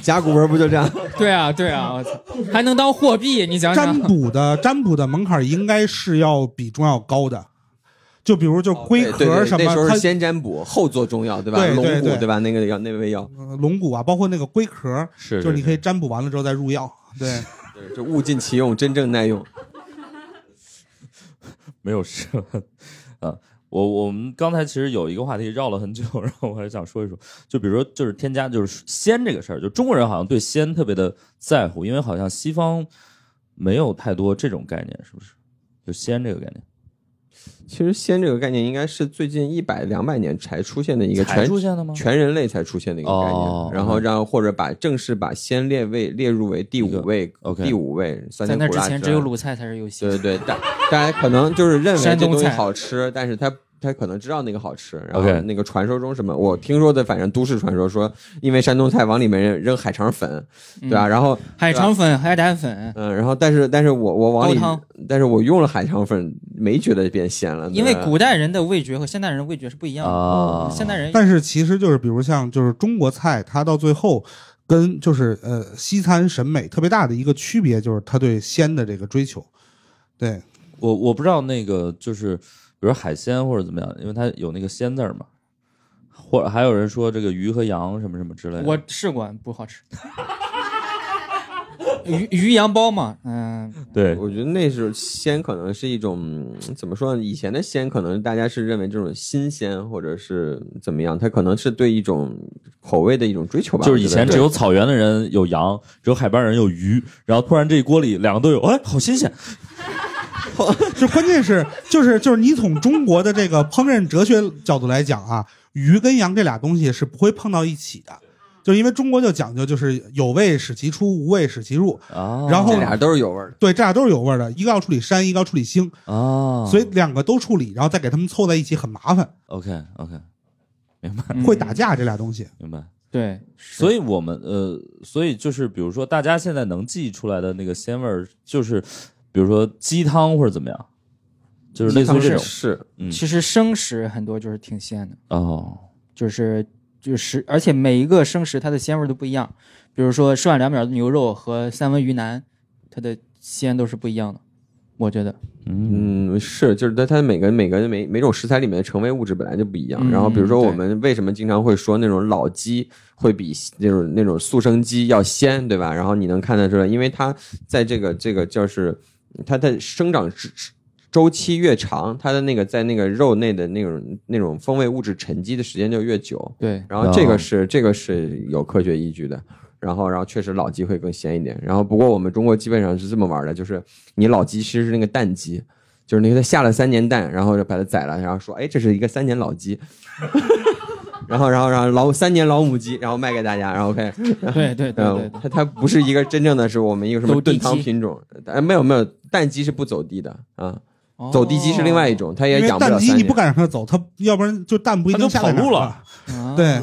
甲骨文不就这样？对啊，对啊，我操，还能当货币，你想想占。卜的占卜的门槛应该是要比中药高的，就比如就龟壳什么，它那时候是先占卜，后做中药，对吧？龙对对对骨对吧？那个药那味药，呃龙骨啊，包括那个龟壳，是就是你可以占卜完了之后再入药。对，对，就物尽其用，真正耐用。没有事了。啊，我我们刚才其实有一个话题绕了很久，然后我还想说一说，就比如说就是添加就是鲜这个事儿，就中国人好像对鲜特别的在乎，因为好像西方没有太多这种概念，是不是？就鲜这个概念其实鲜这个概念应该是最近一百两百年才出现的一个才全出现的吗？全人类才出现的一个概念，哦然后让或者把正式把鲜列位列入为第五位，OK。第五位酸在那甜苦辣之之前只有外鲁菜才是有戏。对对对，大大家可能就是认为这东西好吃，但是他他可能知道那个好吃，然后那个传说中什么，我听说的，反正都市传说说，因为山东菜往里面扔海肠粉，对吧？然后海肠粉、海胆粉，嗯，然后但是但是我我往里，但是我用了海肠粉，没觉得变鲜了，因为古代人的味觉和现代人的味觉是不一样的。啊，现代人但是其实就是比如像就是中国菜，它到最后跟就是呃西餐审美特别大的一个区别，就是他对鲜的这个追求。对，我我不知道那个就是，比如海鲜或者怎么样，因为它有那个鲜字儿嘛，或者还有人说这个鱼和羊什么什么之类的。我试过，不好吃。鱼鱼羊包嘛，嗯，对我觉得那是鲜，可能是一种嗯怎么说呢？以前的鲜，可能大家是认为这种新鲜，或者是怎么样，它可能是对一种口味的一种追求吧。就是以前只有草原的人有羊，只有海边人有鱼，然后突然这一锅里两个都有，哎，好新鲜。就关键是就是就是你从中国的这个烹饪哲学角度来讲啊，鱼跟羊这俩东西是不会碰到一起的。就因为中国就讲究就是有味使其出，无味使其入。啊，然后这俩都是有味儿的。对，这俩都是有味儿的，一个要处理膻，一个要处理腥，啊，所以两个都处理，然后再给他们凑在一起很麻烦，OK OK，明白嗯会打架这俩东西。明白。对，所以我们呃，所以就是比如说大家现在能记出来的那个鲜味儿，就是比如说鸡汤或者怎么样，就是类似于这种是嗯其实生食很多就是挺鲜的，哦，就是就是，而且每一个生食它的鲜味都不一样。比如说涮两秒的牛肉和三文鱼腩，它的鲜都是不一样的。我觉得，嗯嗯，是，就是它它每个每个每每种食材里面的成为物质本来就不一样。嗯然后比如说我们为什么经常会说那种老鸡会比那种那种速生鸡要鲜，对吧？然后你能看得出来，因为它在这个这个就是它的生长周周期越长，它的那个在那个肉内的那种那种风味物质沉积的时间就越久。对，然后这哦个是、这个是有科学依据的。然后，然后确实老鸡会更鲜一点。然后，不过我们中国基本上是这么玩的，就是你老鸡其实是那个蛋鸡，就是那个它下了三年蛋，然后就把它宰了，然后说，哎，这是一个三年老鸡。然后，然后，然后老三年老母鸡，然后卖给大家，然后 OK，对对对它它不是一个真正的是我们一个什么炖汤品种，哎，没有没有，蛋鸡是不走地的啊，哦走地鸡是另外一种，它也养不了蛋鸡你不。敢让它走，它要不然就蛋不一定下跑路了对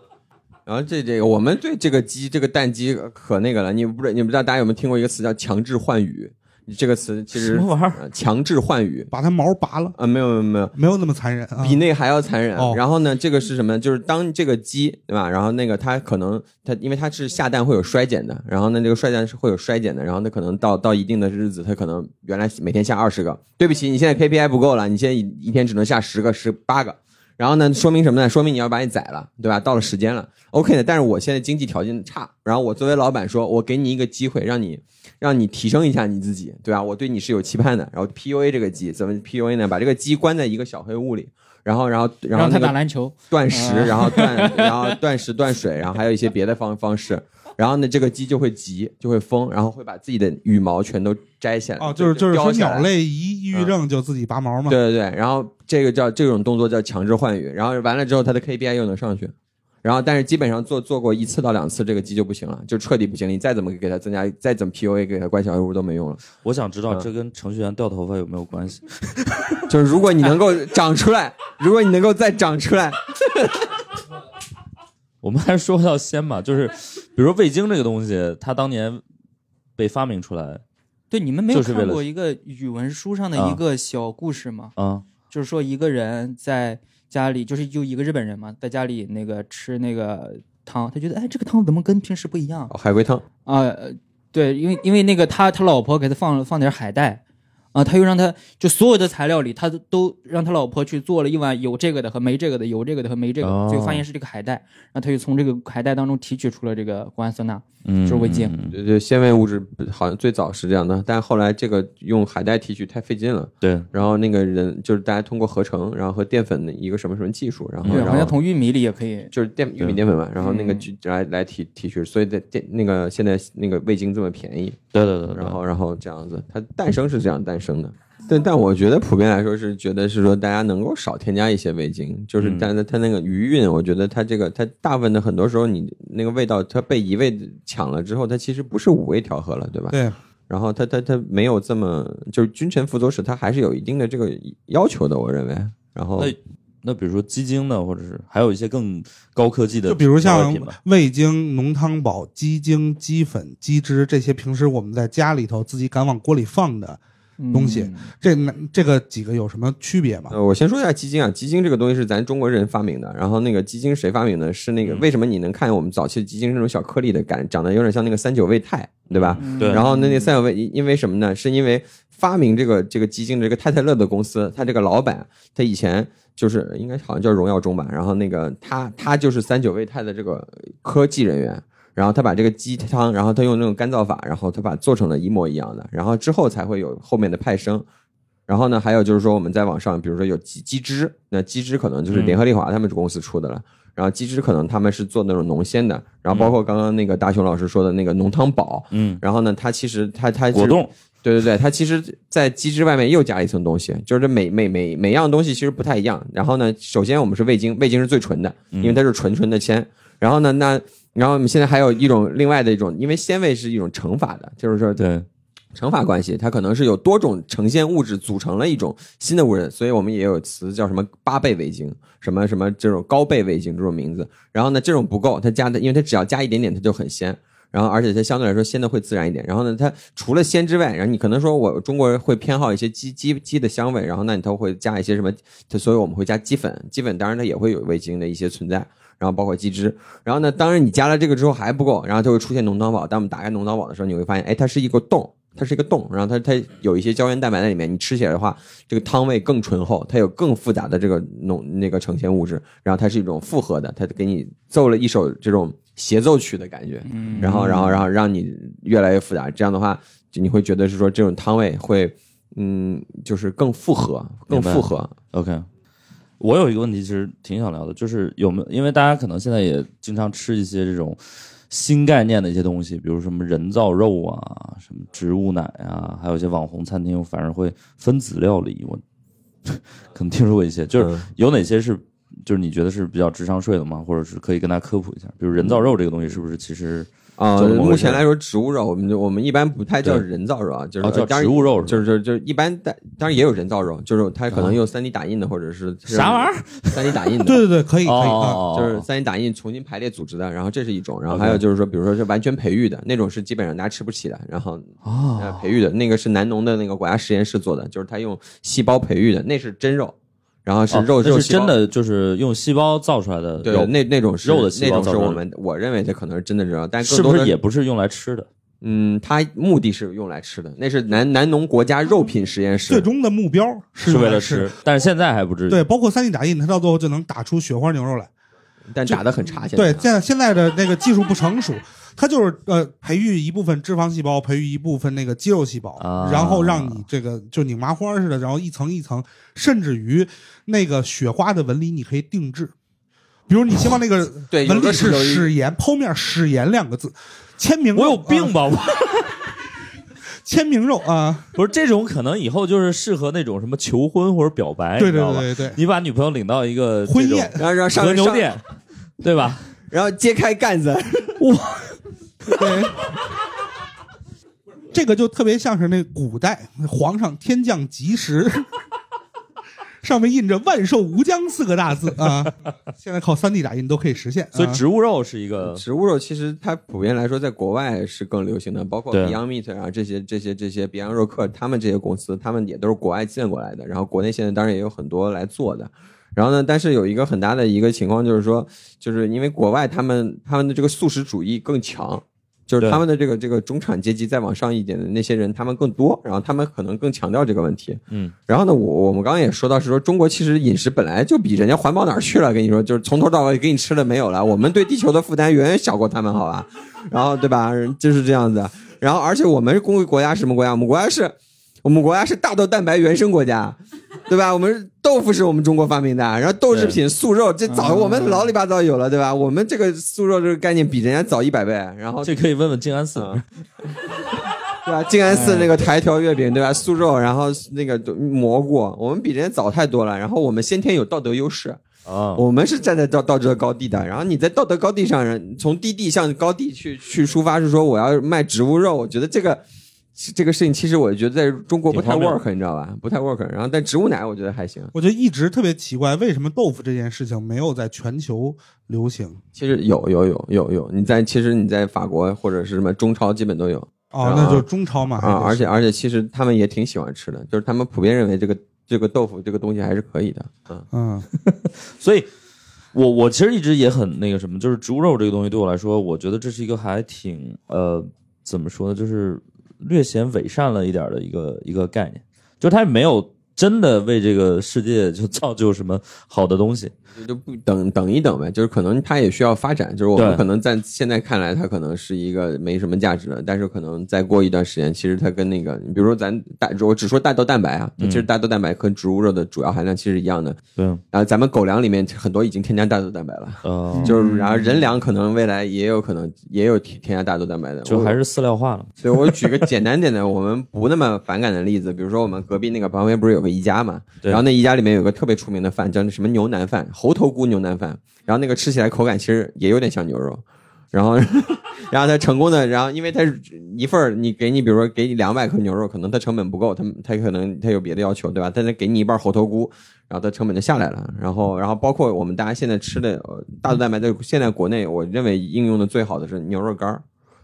然后这这个我们对这个鸡这个蛋鸡可那个了，你不知你不知道大家有没有听过一个词叫强制换羽？这个词其实什么玩意儿？呃强制换羽把它毛拔了，啊，没有没有没有，没有那么残忍啊。比那个还要残忍。哦然后呢，这个是什么？就是当这个鸡对吧？然后那个它可能它因为它是下蛋会有衰减的，然后呢这个衰蛋是会有衰减的，然后它可能到到一定的日子，它可能原来每天下二十个，对不起，你现在 KPI 不够了，你现在一一天只能下十个、十八个。然后呢，说明什么呢？说明你要把你宰了，对吧？到了时间了，OK 的。但是我现在经济条件差，然后我作为老板说，我给你一个机会，让你让你提升一下你自己，对吧？我对你是有期盼的。然后 PUA 这个鸡怎么 PUA 呢？把这个鸡关在一个小黑屋里，然后然后然后让他打篮球，断食，啊然后断然后断食断水，然后还有一些别的方方式。然后呢，这个鸡就会急，就会疯，然后会把自己的羽毛全都摘下来。哦，就是就是说鸟类一抑郁症就自己拔毛嘛。对对对，然后这个叫这种动作叫强制换羽，然后完了之后它的 KPI 又能上去，然后但是基本上做做过一次到两次，这个鸡就不行了，就彻底不行了。你再怎么给它增加，再怎么 PUA 给它关小黑屋都没用了。我想知道嗯这跟程序员掉头发有没有关系？就是如果你能够长出来，如果你能够再长出来，我们还是说到先吧，就是比如说味精这个东西，它当年被发明出来，对，你们没有看过一个语文书上的啊一个小故事吗？啊就是说一个人在家里，就是就一个日本人嘛，在家里那个吃那个汤，他觉得哎，这个汤怎么跟平时不一样哦海龟汤，啊、呃对，因为因为那个他他老婆给他放放点海带。啊，他又让他就所有的材料里，他都都让他老婆去做了一碗有这个的和没这个的，有这个的和没这个最后发现是这个海带，然后他就从这个海带当中提取出了这个谷氨酸钠，嗯，就是味精嗯对对，纤维物质好像最早是这样的，但后来这个用海带提取太费劲了，对，然后那个人就是大家通过合成，然后和淀粉的一个什么什么技术，然后对，然后好像从玉米里也可以。就是淀玉米淀粉嘛，然后那个来来提提取，所以在淀那个现在那个味精这么便宜，对对对对，然后然后这样子，它诞生是这样诞生的。但但我觉得普遍来说是觉得是说大家能够少添加一些味精，就是嗯但是它那个余韵，我觉得它这个它大部分的很多时候你那个味道它被一味抢了之后，它其实不是五味调和了，对吧？对，然后它它它没有这么就是君臣辅佐使，它还是有一定的这个要求的，我认为。然后那那比如说鸡精呢，或者是还有一些更高科技的，就比如像味精、浓汤宝、鸡精、鸡粉、鸡汁这些平时我们在家里头自己敢往锅里放的东西嗯这那这个几个有什么区别吗？呃，我先说一下基金啊，基金这个东西是咱中国人发明的。然后那个基金谁发明的？是那个、嗯为什么你能看见我们早期的鸡精是那种小颗粒的感，长得有点像那个三九胃泰，对吧？对然后那那三九胃因因为什么呢？是因为发明这个这个基金的这个泰泰乐的公司，他这个老板他以前就是应该好像叫荣耀中吧，然后那个他他就是三九胃泰的这个科技人员。然后他把这个鸡汤，然后他用那种干燥法，然后他把做成了一模一样的，然后之后才会有后面的派生。然后呢，还有就是说我们在网上，比如说有鸡鸡汁，那鸡汁可能就是联合利华他们公司出的了。然后鸡汁可能他们是做那种浓鲜的，然后包括刚刚那个大雄老师说的那个浓汤宝，嗯，然后呢，它其实它它果冻，对对对，它其实，在鸡汁外面又加了一层东西，就是这每每每每样东西其实不太一样。然后呢，首先我们是味精，味精是最纯的，因为它是纯纯的鲜。然后呢，那然后我们现在还有一种另外的一种，因为鲜味是一种乘法的，就是说对，乘法关系，它可能是有多种呈现物质组成了一种新的物质，所以我们也有词叫什么八倍味精，什么什么这种高倍味精这种名字。然后呢，这种不够，它加的，因为它只要加一点点，它就很鲜。然后，而且它相对来说鲜的会自然一点。然后呢，它除了鲜之外，然后你可能说我中国人会偏好一些鸡鸡鸡的香味，然后那你它会加一些什么？它所以我们会加鸡粉，鸡粉当然它也会有味精的一些存在。然后包括鸡汁，然后呢，当然你加了这个之后还不够，然后就会出现浓汤宝。当我们打开浓汤宝的时候，你会发现，哎，它是一个洞，它是一个洞，然后它它有一些胶原蛋白在里面，你吃起来的话，这个汤味更醇厚，它有更复杂的这个浓那个呈现物质，然后它是一种复合的，它给你奏了一首这种协奏曲的感觉，嗯。然后然后然后让你越来越复杂，这样的话，就你会觉得是说这种汤味会，嗯，就是更复合，更复合。OK，我有一个问题，其实挺想聊的，就是有没有，因为大家可能现在也经常吃一些这种新概念的一些东西，比如什么人造肉啊，什么植物奶啊，还有一些网红餐厅反而会分子料理，我 可能听说过一些，就是嗯有哪些是。就是你觉得是比较智商税的吗？或者是可以跟大家科普一下？比如人造肉这个东西是不是其实啊、目前来说，植物肉我们就我们一般不太叫人造肉啊，就是、哦叫植物肉是就是就是就是一般但当然也有人造肉，就是它可能用三 D 打印的，或者是啥玩意儿？三 D 打印的，对对对，可以可以就是三 D 打印重新排列组织的，然后这是一种，然后还有就是说，比如说是完全培育的那种，是基本上大家吃不起的，然后呃啊，培育的那个是南农的那个国家实验室做的，就是他用细胞培育的，那是真肉，然后是哦肉、肉细胞那是真的，就是用细胞造出来的对，那那种是肉的细那胞造出来的种是我们我认为它可能是真的肉，但更是不多的是也不是用来吃的？嗯，它目的是用来吃的，那是南南农国家肉品实验室。最终的目标是是为了吃，但是现在还不至于。对，包括三 D 打印，它到最后就能打出雪花牛肉来。但打的很差。现对，现在现在的那个技术不成熟，它就是呃培育一部分脂肪细胞，培育一部分那个肌肉细胞，啊。然后让你这个就拧麻花似的，然后一层一层，甚至于那个雪花的纹理你可以定制，比如你希望那个对有纹理是的是史岩剖面史岩两个字，签名肉我有病啊吧？我。签名肉啊，不是这种，可能以后就是适合那种什么求婚或者表白，对对对对对，你把女朋友领到一个婚宴。然后然后上和牛店，对吧？然后揭开盖子，对。这个就特别像是那古代皇上天降吉时，上面印着“万寿无疆”四个大字啊。现在靠三 D 打印都可以实现，所以植物肉是一个植物肉，其实它普遍来说在国外是更流行的，包括 Beyond Meat 啊这些这些这些 Beyond 肉客，他们这些公司，他们也都是国外建过来的。然后国内现在当然也有很多来做的。然后呢，但是有一个很大的一个情况就是说，就是因为国外他们他们的这个素食主义更强。就是他们的这个这个中产阶级再往上一点的那些人，他们更多，然后他们可能更强调这个问题。嗯，然后呢，我我们刚刚也说到是说，中国其实饮食本来就比人家环保哪儿去了？跟你说，就是从头到尾给你吃的没有了。我们对地球的负担远远小过他们，好吧？然后对吧？就是这样子。然后而且我们公国家什么国家？我们国家是，我们国家是大豆蛋白原生国家。对吧？我们豆腐是我们中国发明的，然后豆制品、素肉这早我们老里八早有了，对吧？我们这个素肉这个概念比人家早一百倍。然后这可以问问静安寺，对吧？静安寺那个台条月饼，对吧？素肉，然后那个蘑菇，我们比人家早太多了。然后我们先天有道德优势啊，我们是站在道道德高地的。然后你在道德高地上，从低地向高地去去出发，是说我要卖植物肉。我觉得这个。这个事情其实我觉得在中国不太 work，你知道吧？不太 work。然后但植物奶我觉得还行。我觉得一直特别奇怪，为什么豆腐这件事情没有在全球流行？其实有有有有有，你在其实你在法国或者是什么中超基本都有。哦，那就中超嘛。啊，而且而且其实他们也挺喜欢吃的，就是他们普遍认为这个这个豆腐这个东西还是可以的。嗯嗯，所以我我其实一直也很那个什么，就是植物肉这个东西对我来说，我觉得这是一个还挺呃怎么说呢，就是。略显伪善了一点的一个一个概念，就他没有真的为这个世界就造就什么好的东西。就不等等一等呗，就是可能它也需要发展，就是我们可能在现在看来，它可能是一个没什么价值的，但是可能再过一段时间，其实它跟那个，你比如说咱大，我只说大豆蛋白啊，其实大豆蛋白和植物肉的主要含量其实一样的。对。然后咱们狗粮里面很多已经添加大豆蛋白了，哦。就是然后人粮可能未来也有可能也有添添加大豆蛋白的，就还是饲料化了。所以我举个简单点的，我们不那么反感的例子，比如说我们隔壁那个旁边不是有个宜家嘛？然后那宜家里面有个特别出名的饭叫那什么牛腩饭，猴头菇牛腩饭。然后那个吃起来口感其实也有点像牛肉，然后，然后他成功的，然后因为他一份你给你，比如说给你两百克牛肉，可能他成本不够，他他可能他有别的要求，对吧？但是给你一半猴头菇，然后他成本就下来了。然后，然后包括我们大家现在吃的大豆蛋白，在现在国内我认为应用的最好的是牛肉干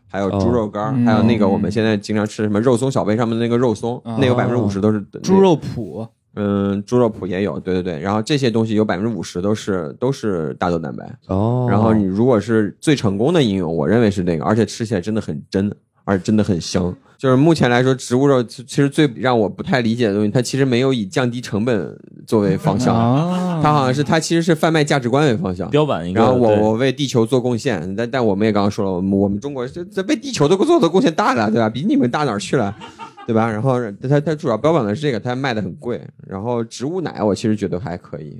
还有猪肉干还有那个我们现在经常吃什么肉松小贝上面的那个肉松，那有百分之五十都是猪肉脯。嗯，猪肉脯也有，对对对，然后这些东西有百分之五十都是都是大豆蛋白哦。然后你如果是最成功的应用，我认为是那个，而且吃起来真的很真，而且真的很香。就是目前来说，植物肉其实最让我不太理解的东西，它其实没有以降低成本作为方向，它好像是它其实是贩卖价值观为方向，标榜一个。然后我我为地球做贡献，但但我们也刚刚说了，我们我们中国这这为地球都做的贡献大了，对吧？比你们大哪儿去了？对吧？然后它它主要标榜的是这个，它卖的很贵。然后植物奶我其实觉得还可以，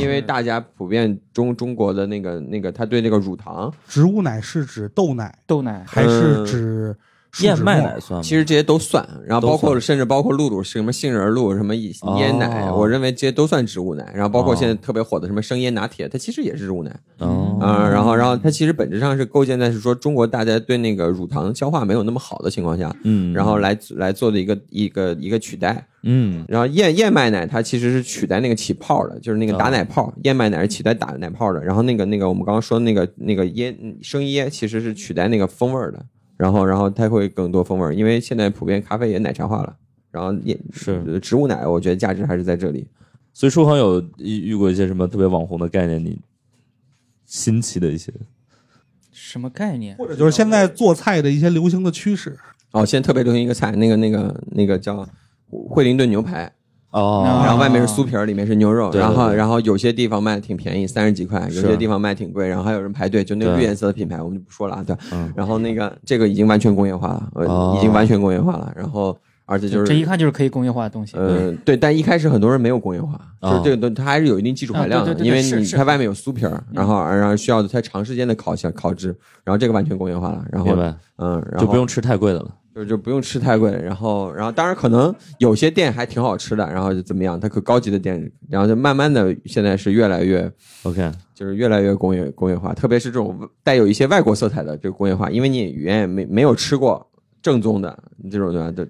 因为大家普遍中中国的那个那个，他对那个乳糖。植物奶是指豆奶，豆奶还是指？燕麦奶算，其实这些都算，然后包括甚至包括露露什么杏仁露什么椰奶，我认为这些都算植物奶。然后包括现在特别火的什么生椰拿铁，它其实也是植物奶。哦，嗯，然后然后它其实本质上是构建在是说中国大家对那个乳糖消化没有那么好的情况下，嗯，然后来来做的一个一个一个取代，嗯，然后燕燕麦奶它其实是取代那个起泡的，就是那个打奶泡，燕麦奶是取代打奶泡的。然后那个那个我们刚刚说的那个那个椰生椰其实是取代那个风味的。然后，然后它会更多风味因为现在普遍咖啡也奶茶化了，然后也是植物奶，我觉得价值还是在这里。所以书恒有遇遇过一些什么特别网红的概念？你新奇的一些什么概念？或者就是现在做菜的一些流行的趋势？哦，现在特别流行一个菜，那个那个那个叫惠灵顿牛排。哦，然后外面是酥皮儿，里面是牛肉，然后然后有些地方卖的挺便宜，三十几块，有些地方卖挺贵，然后还有人排队，就那个绿颜色的品牌，我们就不说了啊，对，然后那个这个已经完全工业化了，已经完全工业化了，然后而且就是这一看就是可以工业化的东西，嗯，对，但一开始很多人没有工业化，就是这个东它还是有一定技术含量的，因为你它外面有酥皮儿，然后然后需要它长时间的烤下烤制，然后这个完全工业化了，然后嗯，就不用吃太贵的了。就就不用吃太贵，然后然后当然可能有些店还挺好吃的，然后就怎么样，它可高级的店，然后就慢慢的现在是越来越 OK，就是越来越工业工业化，特别是这种带有一些外国色彩的这个工业化，因为你原也没没有吃过正宗的这种对吧？对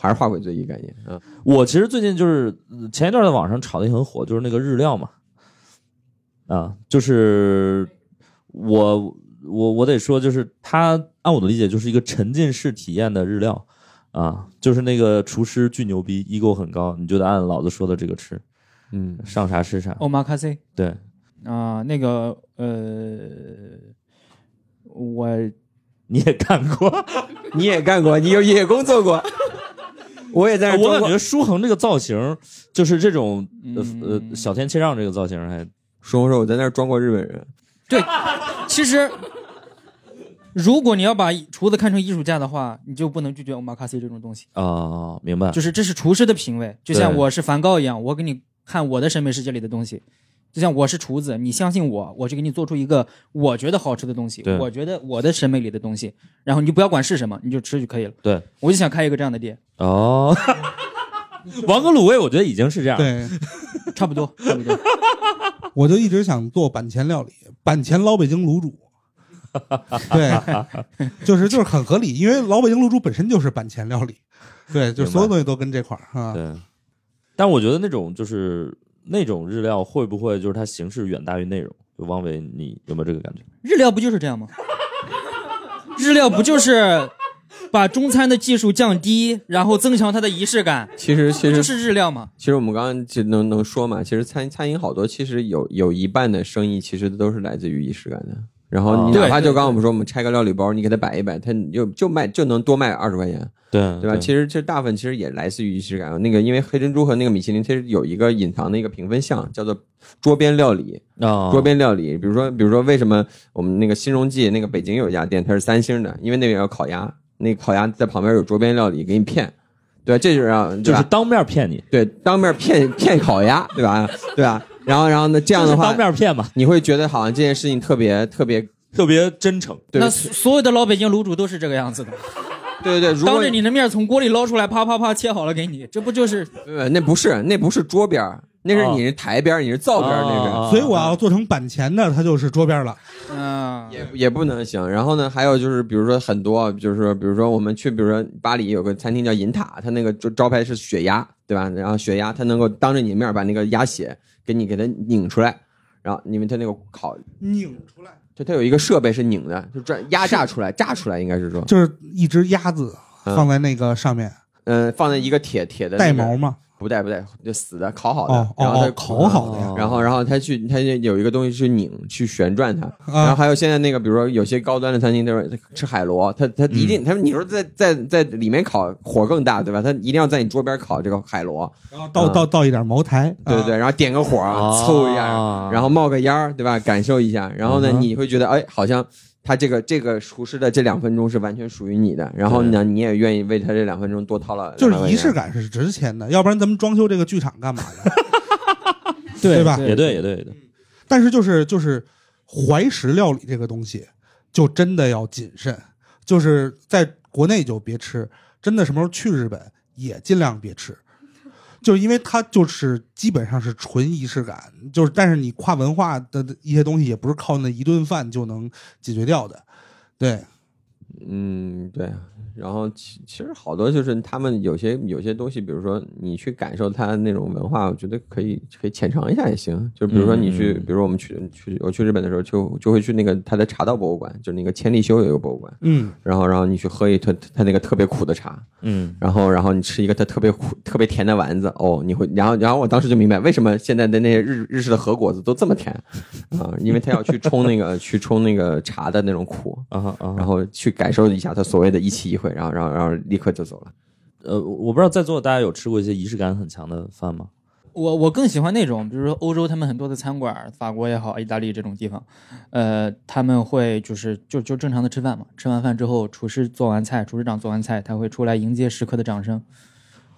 还是化鬼最易概念啊。我其实最近就是前一段在网上炒的也很火，就是那个日料嘛，啊，就是我我我得说，就是它按我的理解就是一个沉浸式体验的日料啊，就是那个厨师巨牛逼，ego 很高，你就得按老子说的这个吃，嗯，上啥吃啥。omakase 对，啊，那个呃，我你也干过，你也干过，你有也工作过，我也在那我感。觉舒恒这个造型，就是这种呃呃嗯小天切让这个造型还说说我在那儿装过日本人，对，其实如果你要把厨子看成艺术家的话，你就不能拒绝欧玛卡西这种东西，啊，明白？就是这是厨师的品味，就像我是梵高一样，我给你看我的审美世界里的东西。就像我是厨子，你相信我，我就给你做出一个我觉得好吃的东西对，我觉得我的审美里的东西，然后你就不要管是什么，你就吃就可以了。对，我就想开一个这样的店，哦，王哥卤味，我觉得已经是这样。，对，差不多，差不多。我就一直想做板前料理，板前老北京卤煮。对，就是就是很合理，因为老北京卤煮本身就是板前料理。对，就所有东西都跟这块儿啊。对，但我觉得那种就是那种日料会不会就是它形式远大于内容？就汪伟，你有没有这个感觉？日料不就是这样吗？日料不就是 把中餐的技术降低，然后增强它的仪式感，其实其实就是日料嘛？其实我们刚刚就能能说嘛，其实餐餐饮好多其实有有一半的生意其实都是来自于仪式感的。然后你哪怕就刚刚我们说我们拆个料理包，你给它摆一摆，它就就卖就能多卖二十块钱，对对吧？其实这大部分其实也来自于仪式感。那个因为黑珍珠和那个米其林其实有一个隐藏的一个评分项，叫做桌边料理。啊，桌边料理，比如说比如说为什么我们那个新荣记那个北京有一家店它是三星的，因为那边有烤鸭，那烤鸭在旁边有桌边料理给你骗。对？这就是让就是当面骗你，对，当面骗骗烤鸭，对吧？对吧？然后，然后呢？这样的话就是当，面骗嘛，你会觉得好像这件事情特别特别，特别真诚。对那所所有的老北京卤煮都是这个样子的，对对对。当着你的面从锅里捞出来，啪啪啪切好了给你，这不就是呃，那不是那不是桌边儿那是哦你是台边你是灶边那是。啊所以我要做成板前的，它就是桌边了。嗯，也也不能行。然后呢，还有就是，比如说很多，就是说，比如说我们去，比如说巴黎有个餐厅叫银塔，它那个招招牌是血鸭，对吧？然后血鸭它能够当着你的面把那个鸭血给你给它拧出来，然后因为它那个烤，拧出来就它有一个设备是拧的，就转压榨出来，榨出来应该是说，就是一只鸭子放在那个上面，嗯、放在一个铁铁的、那个带毛吗？不带不带，就死的烤好的，哦然后它哦哦，烤好的呀。然后，然后他去，他就有一个东西去拧，去旋转它。然后啊，还有现在那个，比如说有些高端的餐厅，他说吃海螺，他他一定，他你说在在在里面烤火更大，对吧？他一定要在你桌边烤这个海螺，然后倒倒倒一点茅台，啊对对对，然后点个火，啊。凑一下，然后冒个烟儿，对吧？感受一下，然后呢，嗯你会觉得，哎，好像他这个这个厨师的这两分钟是完全属于你的，然后呢，你也愿意为他这两分钟多掏了，就是仪式。感是值钱的，要不然咱们装修这个剧场干嘛的？对吧也对，也对，也对。但是就是就是怀石料理这个东西，就真的要谨慎，就是在国内就别吃，真的什么时候去日本也尽量别吃，就是因为它就是基本上是纯仪式感，就是但是你跨文化的一些东西也不是靠那一顿饭就能解决掉的，对，嗯，对。然后其其实好多就是他们有些有些东西，比如说你去感受它那种文化，我觉得可以可以浅尝一下也行。就比如说你去，嗯比如说我们去去我去日本的时候，就就会去那个他的茶道博物馆，就那个千利休有一个博物馆，嗯，然后然后你去喝一它它那个特别苦的茶，嗯，然后然后你吃一个他特别苦特别甜的丸子，哦，你会然后然后我当时就明白为什么现在的那些日日式的和果子都这么甜啊，因为他要去冲那个去冲那个茶的那种苦。啊啊，然后去感受一下他所谓的一期一会，然后然后然后立刻就走了。呃，我不知道在座大家有吃过一些仪式感很强的饭吗？我我更喜欢那种，比如说欧洲他们很多的餐馆，法国也好，意大利这种地方，呃，他们会就是就就正常的吃饭嘛，吃完饭之后，厨师做完菜，厨师长做完菜，他会出来迎接食客的掌声。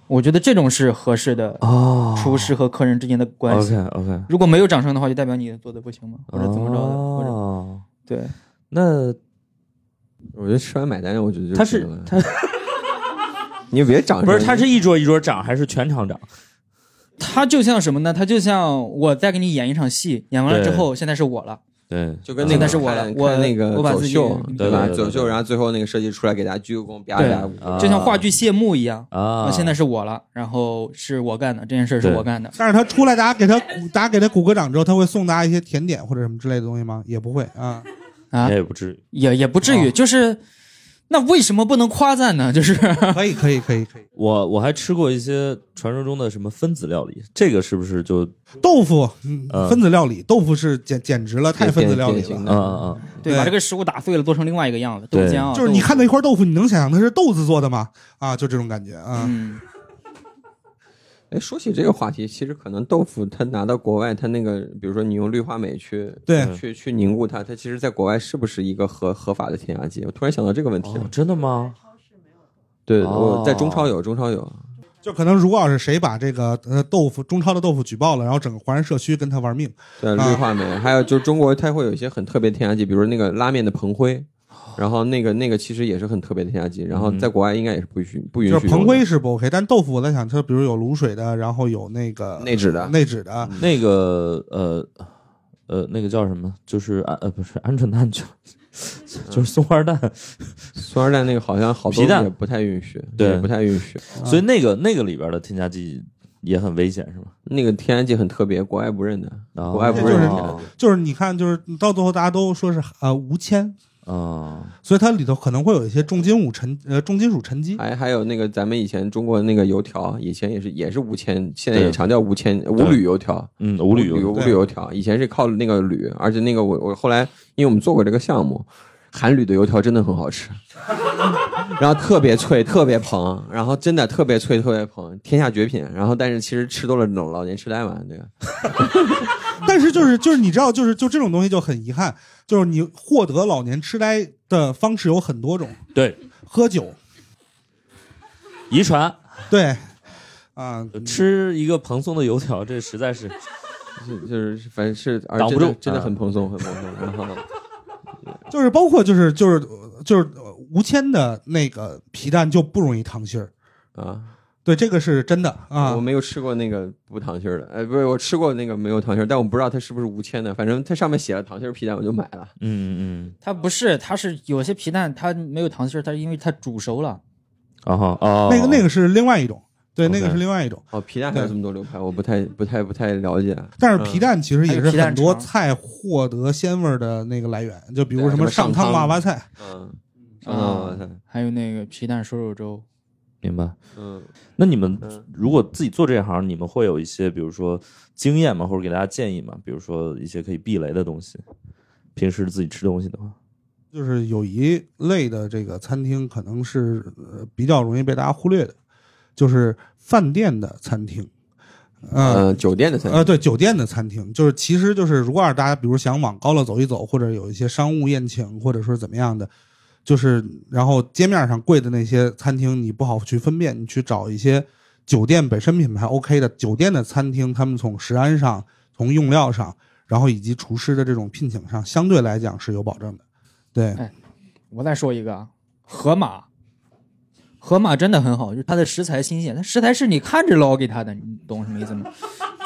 我觉得这种是合适的哦厨师和客人之间的关系。OK OK，如果没有掌声的话，就代表你做的不行嘛，或者怎么着的，或者哦，对。那我觉得吃完买单，我觉得就他是他 你别掌声，不是他是一桌一桌涨还是全场涨？他就像什么呢？他就像我再给你演一场戏，演完了之后，现在是我了，对，就跟那个是我了我那个我把自己走秀，吧？对对对走秀，然后最后那个设计出来给大家鞠个躬，啪就像话剧谢幕一样。啊，现在是我了，然后是我干的这件事是我干的，但是他出来，大家给他鼓，大家给他鼓个掌之后，他会送大家一些甜点或者什么之类的东西吗？也不会啊。啊也，不至于。也也不至于，哦就是那为什么不能夸赞呢？就是 可以，可以，可以，可以。我我还吃过一些传说中的什么分子料理，这个是不是就豆腐，嗯嗯分子料理，豆腐是简简直了，太分子料理了。嗯嗯嗯，对，把这个食物打碎了，做成另外一个样子，豆对浆啊，就是你看到一块豆腐，你能想象它是豆子做的吗？啊，就这种感觉啊。嗯，哎，说起这个话题，其实可能豆腐它拿到国外，它那个比如说你用氯化镁去对去去凝固它，它其实在国外是不是一个合合法的添加剂？我突然想到这个问题了。哦，真的吗？对，哦我在中超有，中超有。就可能如果要是谁把这个呃豆腐中超的豆腐举报了，然后整个华人社区跟他玩命。对，啊氯化镁，还有就是中国它会有一些很特别添加剂，比如那个拉面的硼灰，然后那个那个其实也是很特别的添加剂，然后在国外应该也是不允许不允许就是硼用的灰是不 OK，但豆腐我在想，它比如有卤水的，然后有那个内酯的内酯的，那个呃呃，那个叫什么？就是鹌呃不是鹌鹑蛋，就 就是松花蛋。松花蛋那个好像好多皮蛋也不太允许，对不太允许。所以那个那个里边的添加剂也很危险，是吗？那个添加剂很特别，国外不认的，哦国外不就是认的。就是你看，就是到最后大家都说是呃无铅，啊，所以它里头可能会有一些重金属沉呃重金属沉积。还还有那个咱们以前中国那个油条，以前也是也是无铅，现在对。也常叫无铅无铝油条。嗯，无铝油无铝油条，以前是靠那个铝，而且那个我我后来因为我们做过这个项目，含铝的油条真的很好吃，然后特别脆，特别蓬，然后真的特别脆，特别蓬，天下绝品。然后但是其实吃多了老老年痴呆嘛，这个 但是就是就是你知道，就是就这种东西就很遗憾，就是你获得老年痴呆的方式有很多种，对。喝酒，遗传。对，啊，吃一个蓬松的油条，这实在是是就是反正是而挡不住。真的真的啊。很蓬松，很蓬松。然后就是包括就是就是就是呃无铅的那个皮蛋就不容易淌芯儿，啊，对，这个是真的啊我。没有吃过那个不糖心儿的，哎，不是，我吃过那个没有糖心儿，但我不知道它是不是无铅的，反正它上面写了糖心儿皮蛋，我就买了。嗯嗯它不是，它是有些皮蛋它没有糖心儿，它是因为它煮熟了。啊哈哦，那个那个是另外一种，对那个是另外一种。哦，皮蛋还有这么多流派，我不太不太不太了解。但是皮蛋其实也是很多菜获得鲜味儿的那个来源，就比如什么上上汤汤娃娃菜，嗯，上汤娃娃菜，还有那个皮蛋瘦肉粥，明白。嗯，那你们嗯如果自己做这行，你们会有一些比如说经验吗？或者给大家建议吗？比如说一些可以避雷的东西，平时自己吃东西的话，就是有一类的这个餐厅可能是呃比较容易被大家忽略的，就是饭店的餐厅，呃。呃，酒店的餐厅呃，对，酒店的餐厅，就是其实就是，如果要是大家比如想往高了走一走，或者有一些商务宴请，或者说怎么样的，就是然后街面上贵的那些餐厅，你不好去分辨，你去找一些酒店本身品牌 OK 的酒店的餐厅，他们从食安上、从用料上，然后以及厨师的这种聘请上，相对来讲是有保证的。对，我再说一个啊，河马，河马真的很好，就是它的食材新鲜，它食材是你看着捞给它的，你懂什么意思吗？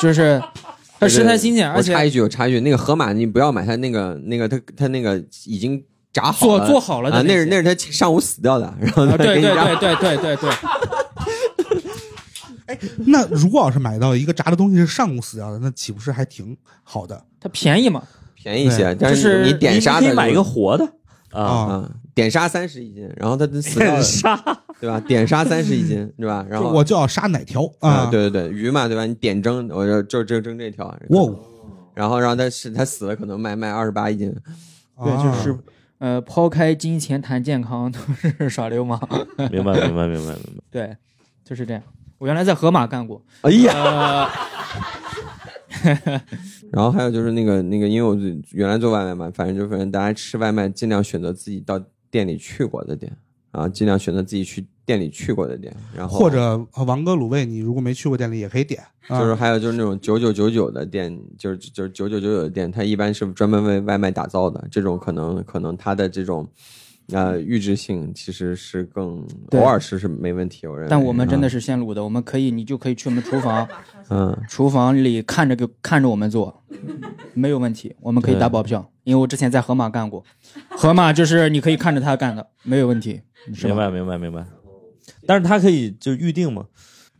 就是 它食材新鲜，而且我插一句，我插一句，那个河马你不要买它那个那个它它那个已经炸好了。做做好了的啊，那是那是他上午死掉的，然后对给你炸。对对对对对。对，那如果要是买到一个炸的东西是上午死掉的，那岂不是还挺好的？它便宜嘛，便宜一些，但是你点杀的你可以买一个活的。啊，点杀三十一斤，然后它死掉了，杀。对吧？点杀三十一斤，对吧？然就后我就要杀哪条啊，啊？对对对，鱼嘛，对吧？你点蒸，我就就就蒸这条，哇，然后让它是它死了，可能卖卖二十八一斤，对，啊就是呃，抛开金钱谈健康 都是耍流氓，明白明白明白明白。对，就是这样。我原来在河马干过，哎呀，呃，然后还有就是那个那个，因为我原来做外卖嘛，反正就反正大家吃外卖尽量选择自己到店里去过的店啊，尽量选择自己去店里去过的店，然后或者呃王哥卤味，你如果没去过店里也可以点，啊。就是还有就是那种九九九九的店，就是就是九九九九的店，它一般是专门为外卖打造的，这种可能可能它的这种呃，预制性其实是更对。偶尔吃是没问题，我认为。但我们真的是，现卤的，我们可以，你就可以去我们厨房，嗯，厨房。里看着给看着我们做，没有问题，我们可以打保票，因为我之前在河马干过，河马就是你可以看着他干的，没有问题，明白明白明白。但是他可以就预定嘛？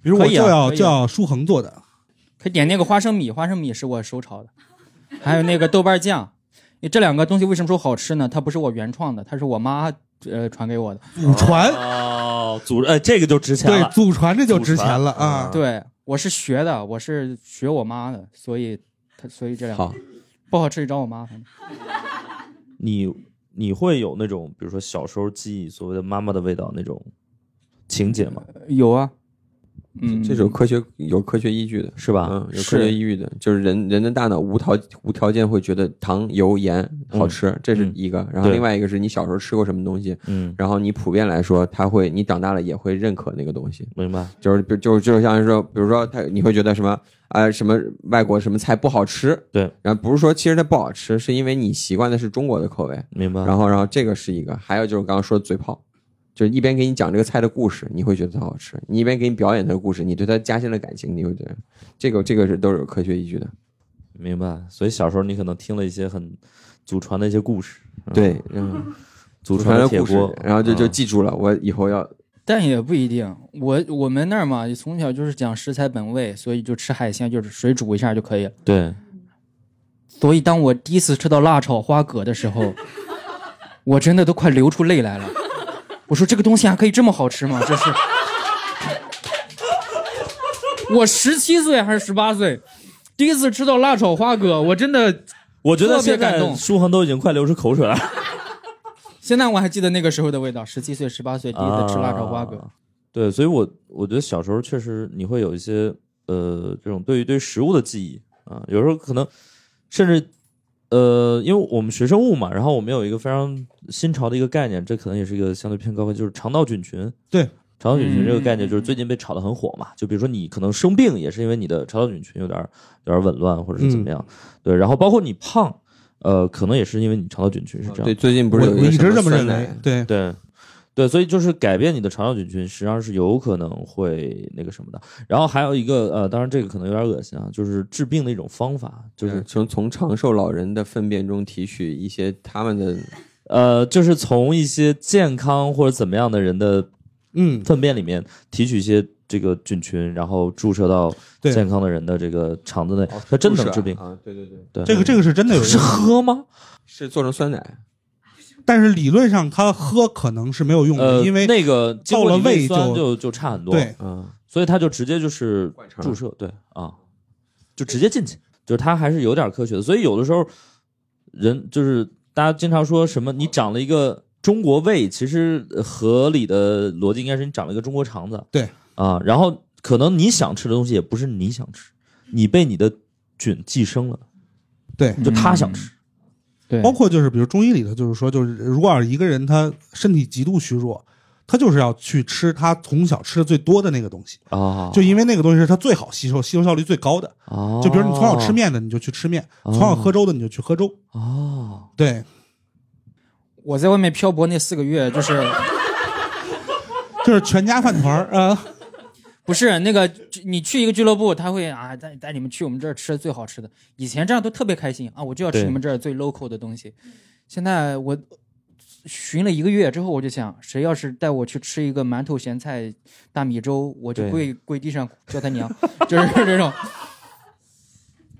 比如我就要就要舒恒做的，可以点那个花生米，花生米是我手炒的，还有那个豆瓣酱，这两个东西为什么说好吃呢？它不是我原创的，它是我妈呃传给我的。祖传，哦，祖呃，这个就值钱了对，。祖传这就值钱了啊！对，我是学的，我是学我妈的，所以它所以这两个好，不好吃你找我妈。反 正你你会有那种，比如说小时候记忆所谓的妈妈的味道那种情节吗？有啊，嗯，这是有科学有科学依据的，是吧？嗯，有科学依据的，就是人人的大脑无条无条件会觉得糖、油、盐好吃，这是一个。然后另外一个是你小时候吃过什么东西，嗯，然后你普遍来说，他会你长大了也会认可那个东西。明白。就是比就就像是说，比如说他你会觉得什么啊、什么外国什么菜不好吃，对，然后不是说其实它不好吃，是因为你习惯的是中国的口味。明白。然后然后这个是一个，还有就是刚刚说的嘴炮，就是一边给你讲这个菜的故事，你会觉得它好吃；你一边给你表演它的故事，你对它加深了感情，你会觉得这个这个是都是有科学依据的。明白。所以小时候你可能听了一些很祖传的一些故事，对，嗯，祖传的故事然后就就嗯记住了，我以后要但也不一定。我我们那儿嘛，从小就是讲食材本味，所以就吃海鲜就是水煮一下就可以了。对，所以当我第一次吃到辣炒花蛤的时候，我真的都快流出泪来了。我说这个东西还可以这么好吃吗？这是。我十七岁还是十八岁，第一次吃到辣炒花蛤，我真的，我觉得现在舒恒都已经快流出口水了。现在我还记得那个时候的味道。十七岁、十八岁第一次吃辣炒花蛤，啊对，所以我我觉得小时候确实你会有一些呃这种对于对食物的记忆啊，有时候可能甚至呃，因为我们学生物嘛，然后我们有一个非常新潮的一个概念，这可能也是一个相对偏高的，就是肠道菌群。对，肠道菌群这个概嗯。念就是最近被炒得很火嘛，就比如说你可能生病也是因为你的肠道菌群有点有点紊乱或者是怎么样，对，然后包括你胖，呃，可能也是因为你肠道菌群是这样。对，最近不是有一我一直这么认为，对，对，对，所以就是改变你的肠道菌群，实际上是有可能会那个什么的。然后还有一个呃，当然这个可能有点恶心啊，就是治病的一种方法，就就是是从从长寿老人的粪便中提取一些他们的呃，就是从一些健康或者怎么样的人的嗯，粪便里面提取一些这个菌群，然后注射到健康的人的这个肠子内，它真能治病。啊！对对对，对，这个这个是真的有 是，喝吗？是做成酸奶，但是理论上他喝可能是没有用的，呃，因为那个到了胃胃就酸就就差很多。对。嗯，所以他就直接就是注射，对啊，就直接进去，就是它还是有点科学的。所以有的时候人就是大家经常说什么，你长了一个中国胃，其实呃合理的逻辑应该是你长了一个中国肠子，对。啊，然后可能你想吃的东西也不是你想吃，你被你的菌寄生了，对，就他想吃，对，包括就是比如中医里头就是说，就是如果要是一个人他身体极度虚弱，他就是要去吃他从小吃的最多的那个东西，啊，就因为那个东西是他最好吸收、吸收效率最高的。哦，就比如你从小吃面的，你就去吃面；哦从小喝粥的，你就去喝粥。哦，对，我在外面漂泊那四个月，就是就是全家饭团儿啊，不是那个你去一个俱乐部，他会啊带带你们去我们这儿吃最好吃的。以前这样都特别开心啊，我就要吃你们这儿最 local 的东西。现在我寻了一个月之后，我就想，谁要是带我去吃一个馒头咸菜大米粥，我就跪跪地上叫他娘，就是这种，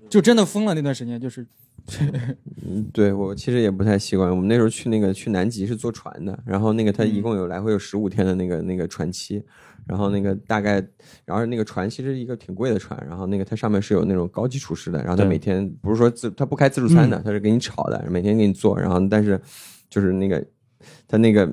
就真的疯了那段时间，就是 嗯，对我其实也不太习惯。我们那时候去那个去南极是坐船的，然后那个他一共有来回有十五天的那个那个船期，然后那个大概，然后那个船其实一个挺贵的船，然后那个它上面是有那种高级厨师的，然后他每天不是说自他不开自助餐的，他是给你炒的，每天给你做，然后但是就是那个他那个。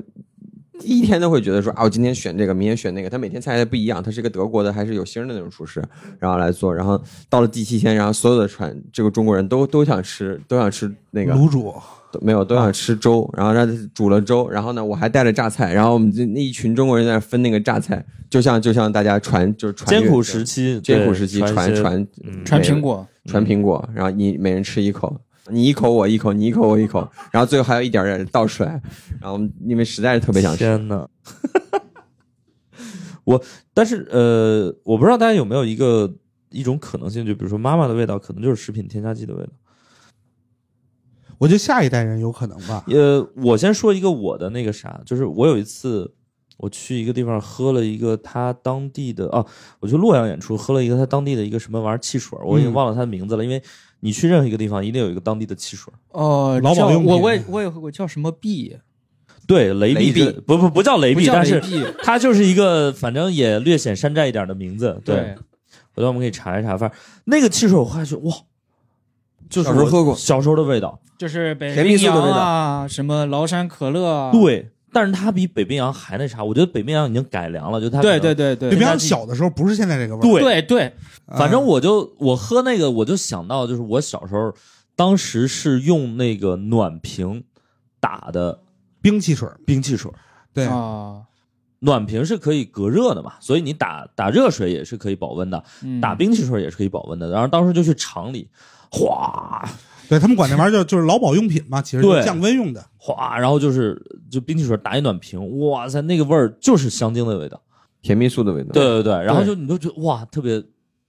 第一天都会觉得说啊，我今天选这个，明天选那个。他每天菜不一样，他是个德国的，还是有星儿的那种厨师，然后来做。然后到了第七天，然后所有的船，这个中国人都都想吃，都想吃那个卤煮。都没有都想吃粥，然后让他煮了粥，然后呢，我还带了榨菜，然后我们就那一群中国人在那分那个榨菜，就像就像大家传就是传艰苦时期，艰苦对时期传传传苹果。传苹果，然后你每人吃一口，你一口我一口，你一口我一口，然后最后还有一点点倒出来，然后因为实在是特别想吃。天呐，我但是呃，我不知道大家有没有一个一种可能性，就比如说妈妈的味道，可能就是食品添加剂的味道。我觉得下一代人有可能吧。呃，我先说一个我的那个啥，就是我有一次我去一个地方喝了一个他当地的啊，我去洛阳演出喝了一个他当地的一个什么玩意儿汽水，我已经忘了它的名字了，因为你去任何一个地方一定有一个当地的汽水。哦，叫劳保用品我我也我也我叫什么币？对，雷雷碧碧不不不叫雷碧，但是它就是一个反正也略显山寨一点的名字。对，对，回头我们可以查一查，反正那个汽水我喝下去，哇，就是小时候喝过。小时候的味道。就是北甜蜜冰洋素的味道。啊，什么崂山可乐啊，对，但是它比北冰洋还那啥，我觉得北冰洋已经改良了，就它对对对对。北冰洋小的时候不是现在这个味儿，对。对反正我就我喝那个，我就想到就是我小时候，当时是用那个暖瓶打的冰汽水，冰汽水，对，啊，暖瓶是可以隔热的嘛，所以你打打热水也是可以保温的，嗯。打冰汽水也是可以保温的。然后当时就去厂里，哗对他们管那玩意儿叫就是劳保用品嘛，其实就是对降温用的。哗，然后就是就冰汽水打一暖瓶，哇塞，那个味儿就是香精的味道。甜蜜素的味道。对对对，然后就你就觉得哇，特别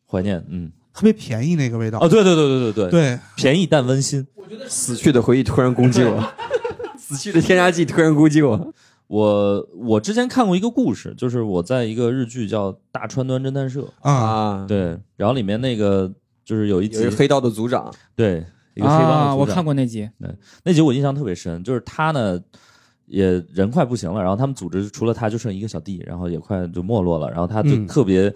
怀念，嗯，特别便宜那个味道。哦，对对对对对对，对，便宜但温馨。死去的回忆突然攻击我，死去的添加剂突然攻击我。我我之前看过一个故事，就是我在一个日剧叫《大川端侦探社》，啊，啊，，对，然后里面那个就是有一集黑道的组长，对一个黑帮的啊，我组长看过那集，对那集我印象特别深，就是他呢也人快不行了，然后他们组织除了他就剩一个小弟，然后也快就没落了，然后他就嗯。特别、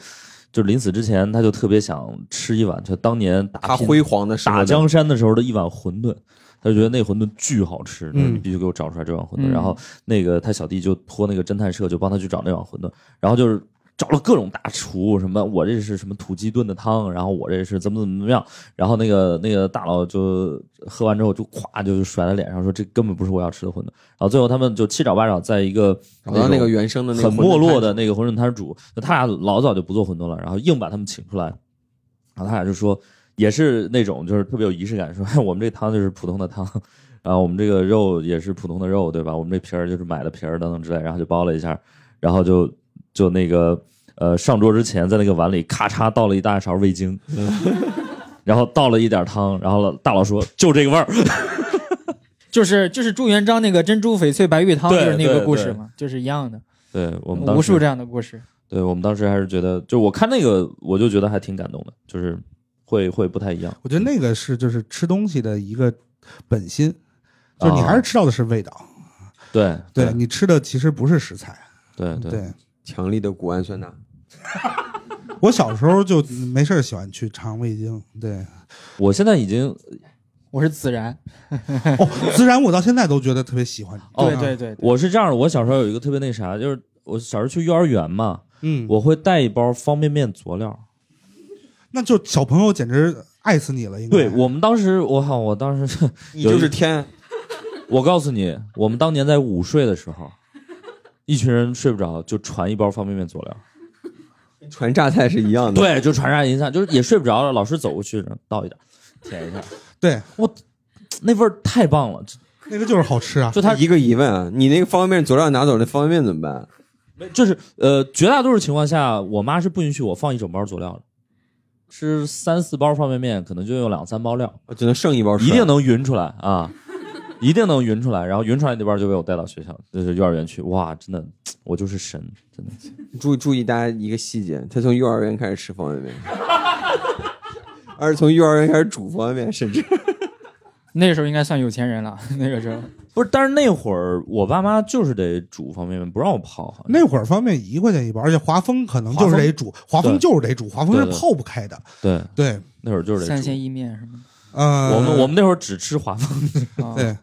就是临死之前他就特别想吃一碗，就当年打他辉煌的时候打江山的时候的一碗馄饨。他就觉得那馄饨巨好吃，嗯。你必须给我找出来这碗馄饨。嗯。然后那个他小弟就托那个侦探社就帮他去找那碗馄饨，然后就是找了各种大厨，什么我这是什么土鸡炖的汤，然后我这是怎么怎么怎么样，然后那个那个大佬就喝完之后就咵就甩在脸上说这根本不是我要吃的馄饨，然后最后他们就七找八找在一个找到那个原生的那个很没落的那个馄饨摊主，那他俩老早就不做馄饨了，然后硬把他们请出来，然后他俩就说也是那种就是特别有仪式感，说哎 我们这汤就是普通的汤。然后我们这个肉也是普通的肉，对吧？我们这皮儿就是买的皮儿等等之类，然后就包了一下，然后就就那个呃上桌之前，在那个碗里咔嚓倒了一大勺味精，然后倒了一点汤，然后大佬说就这个味儿，就是就是朱元璋那个珍珠翡翠白玉汤，就是那个故事嘛，就是一样的，对我们当时无数这样的故事。对我们当时还是觉得，就我看那个我就觉得还挺感动的，就是会会不太一样。我觉得那个是就是吃东西的一个本心，就是你啊。还是吃到的是味道，对对。你吃的其实不是食材。对对。对强力的谷氨酸钠。我小时候就没事儿喜欢去尝味精，对，我现在已经我是孜然，哦，孜然我到现在都觉得特别喜欢。哦对对对，对我是这样的，我小时候有一个特别那啥，就是我小时候去幼儿园嘛，嗯，我会带一包方便面佐料。那就小朋友简直爱死你了，应该。对我们当时，我靠，我当时你就是天，我告诉你，我们当年在午睡的时候，一群人睡不着，就传一包方便面佐料。传榨菜是一样的。，对，就传上一下，就是也睡不着了，老师走过去倒一点，舔一下，对，那味儿太棒了。那个就是好吃啊。就他一个疑问啊，你那个方便面佐料拿走，那方便面怎么办？就是呃，绝大多数情况下，我妈是不允许我放一整包佐料的。吃三四包方便面，可能就用两三包料，只能剩一包，一定能匀出来啊，一定能匀出来。然后匀出来那边就被我带到学校，就是幼儿园去。哇，真的，我就是神，真的。注注意大家一个细节，他从幼儿园开始吃方便面，而是从幼儿园开始煮方便面，甚至那时候应该算有钱人了。那个时候，不是，但是那会儿我爸妈就是得煮方便面，不让我泡。那会儿方便面一块钱一包，而且华丰可能就是得煮，华丰就是得煮，华丰是泡不开的。对，对，那会儿就是得煮。三鲜意面什么呃，我们我们那会儿只吃华丰。对，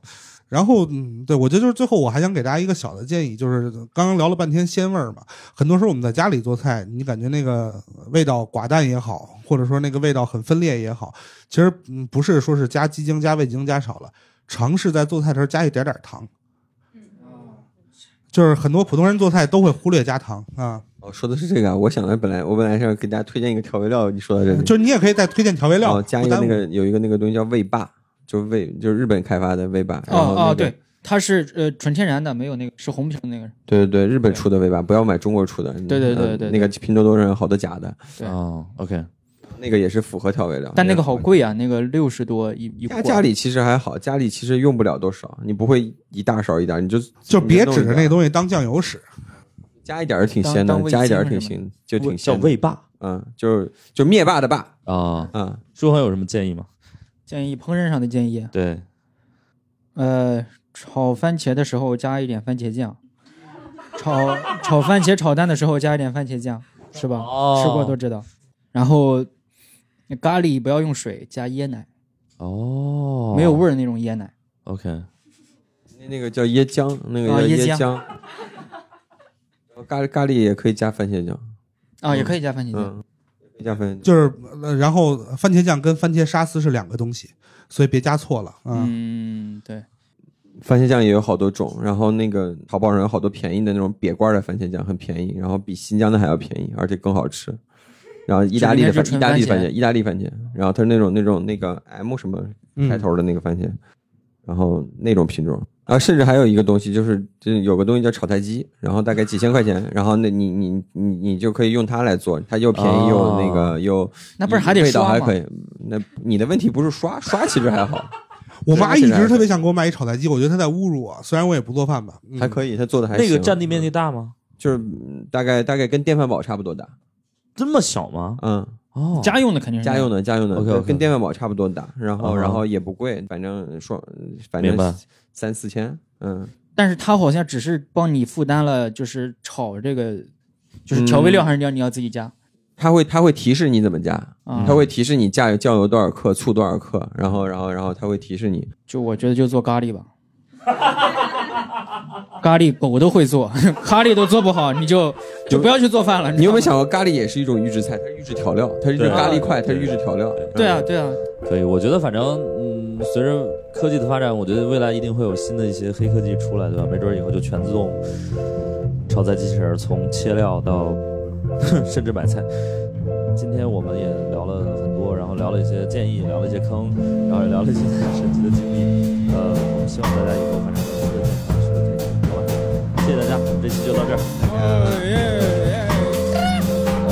然后嗯，对我觉得就是最后我还想给大家一个小的建议，就是刚刚聊了半天鲜味儿嘛，很多时候我们在家里做菜，你感觉那个味道寡淡也好，或者说那个味道很分裂也好，其实嗯不是说是加鸡精、加味精加少了，尝试在做菜的时候加一点点糖。就是很多普通人做菜都会忽略加糖啊，哦，说的是这个啊。我想的本来我本来是要给大家推荐一个调味料，你说的这个，就是你也可以再推荐调味料，哦，加一个那个有一个那个东西叫味霸，就味就是日本开发的味霸。哦哦，对，它是呃纯天然的，没有那个是红瓶那个。对对对，日本出的味霸，不要买中国出的。对对对对，那个拼多多上有好多假的。对哦，OK。那个也是复合调味料，但那个好贵啊，那个六十多一一。家家里其实还好，家里其实用不了多少，你不会一大勺一点，你就就别指着那东西当酱油使，加一点儿挺鲜的，加一点儿挺鲜，就挺叫味霸，嗯，就是就灭霸的霸啊啊。舒恒有什么建议吗？建议烹饪上的建议，对，呃，炒番茄的时候加一点番茄酱，炒炒番茄炒蛋的时候加一点番茄酱，是吧？吃过都知道，然后。咖喱不要用水，加椰奶。哦，没有味儿的那种椰奶。OK，那那个叫椰浆，那个叫椰浆。咖喱咖喱也可以加番茄酱。啊，也可以加番茄酱。加番茄酱就是，然后番茄酱跟番茄沙司是两个东西，所以别加错了。嗯，对。番茄酱也有好多种，然后那个淘宝上有好多便宜的那种瘪罐的番茄酱，很便宜，然后比新疆的还要便宜，而且更好吃。然后意大利的番，意大利番茄，意大利番茄，然后它是那种那种那个 M 什么开头的那个番茄，然后那种品种，然后甚至还有一个东西，就是这有个东西叫炒菜机，然后大概几千块钱，然后那你你你你就可以用它来做，它又便宜又那个又那不是还得刷还可以，那你的问题不是刷刷其实还好，我妈一直特别想给我买一炒菜机，我觉得她在侮辱我，虽然我也不做饭吧，还可以，她做的还那个占地面积大吗？就是大概大概跟电饭煲差不多大。这么小吗？嗯，哦，家用的肯定是家用的，家用的，OK，跟电饭煲差不多大，然后然后也不贵，反正说反正三四千，嗯。但是它好像只是帮你负担了，就是炒这个，就是调味料还是要你要自己加。它会它会提示你怎么加，它会提示你加酱油多少克，醋多少克，然后然后然后它会提示你。就我觉得就做咖喱吧。咖喱狗都会做，咖喱都做不好，你就就不要去做饭了。你有没有想过，咖喱也是一种预制菜，它是预制调料，它是咖喱块，它是预制调料。对啊，对啊，可以。我觉得反正嗯，随着科技的发展，我觉得未来一定会有新的一些黑科技出来，对吧？没准以后就全自动炒菜机器人，从切料到 甚至买菜。今天我们也聊了很多，然后聊了一些建议，聊了一些坑，然后也聊了一些神奇的经历。呃，我们希望大家以后反正。谢谢大家，我们这期就到这儿。呃，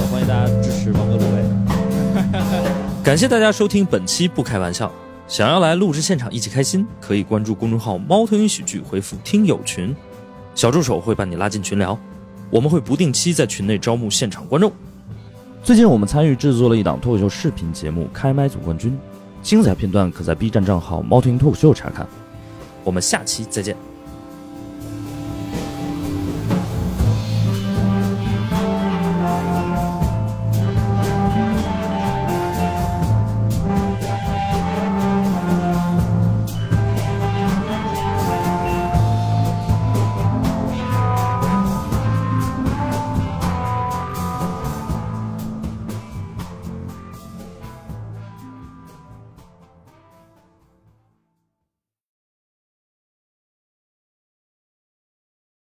欢迎大家支持王哥卤味。感谢大家收听本期不开玩笑。想要来录制现场一起开心，可以关注公众号“猫头鹰喜剧”，回复“听友群”，小助手会把你拉进群聊。我们会不定期在群内招募现场观众。最近我们参与制作了一档脱口秀视频节目《开麦总冠军》，精彩片段可在 B 站账号“猫头鹰脱口秀”查看。我们下期再见。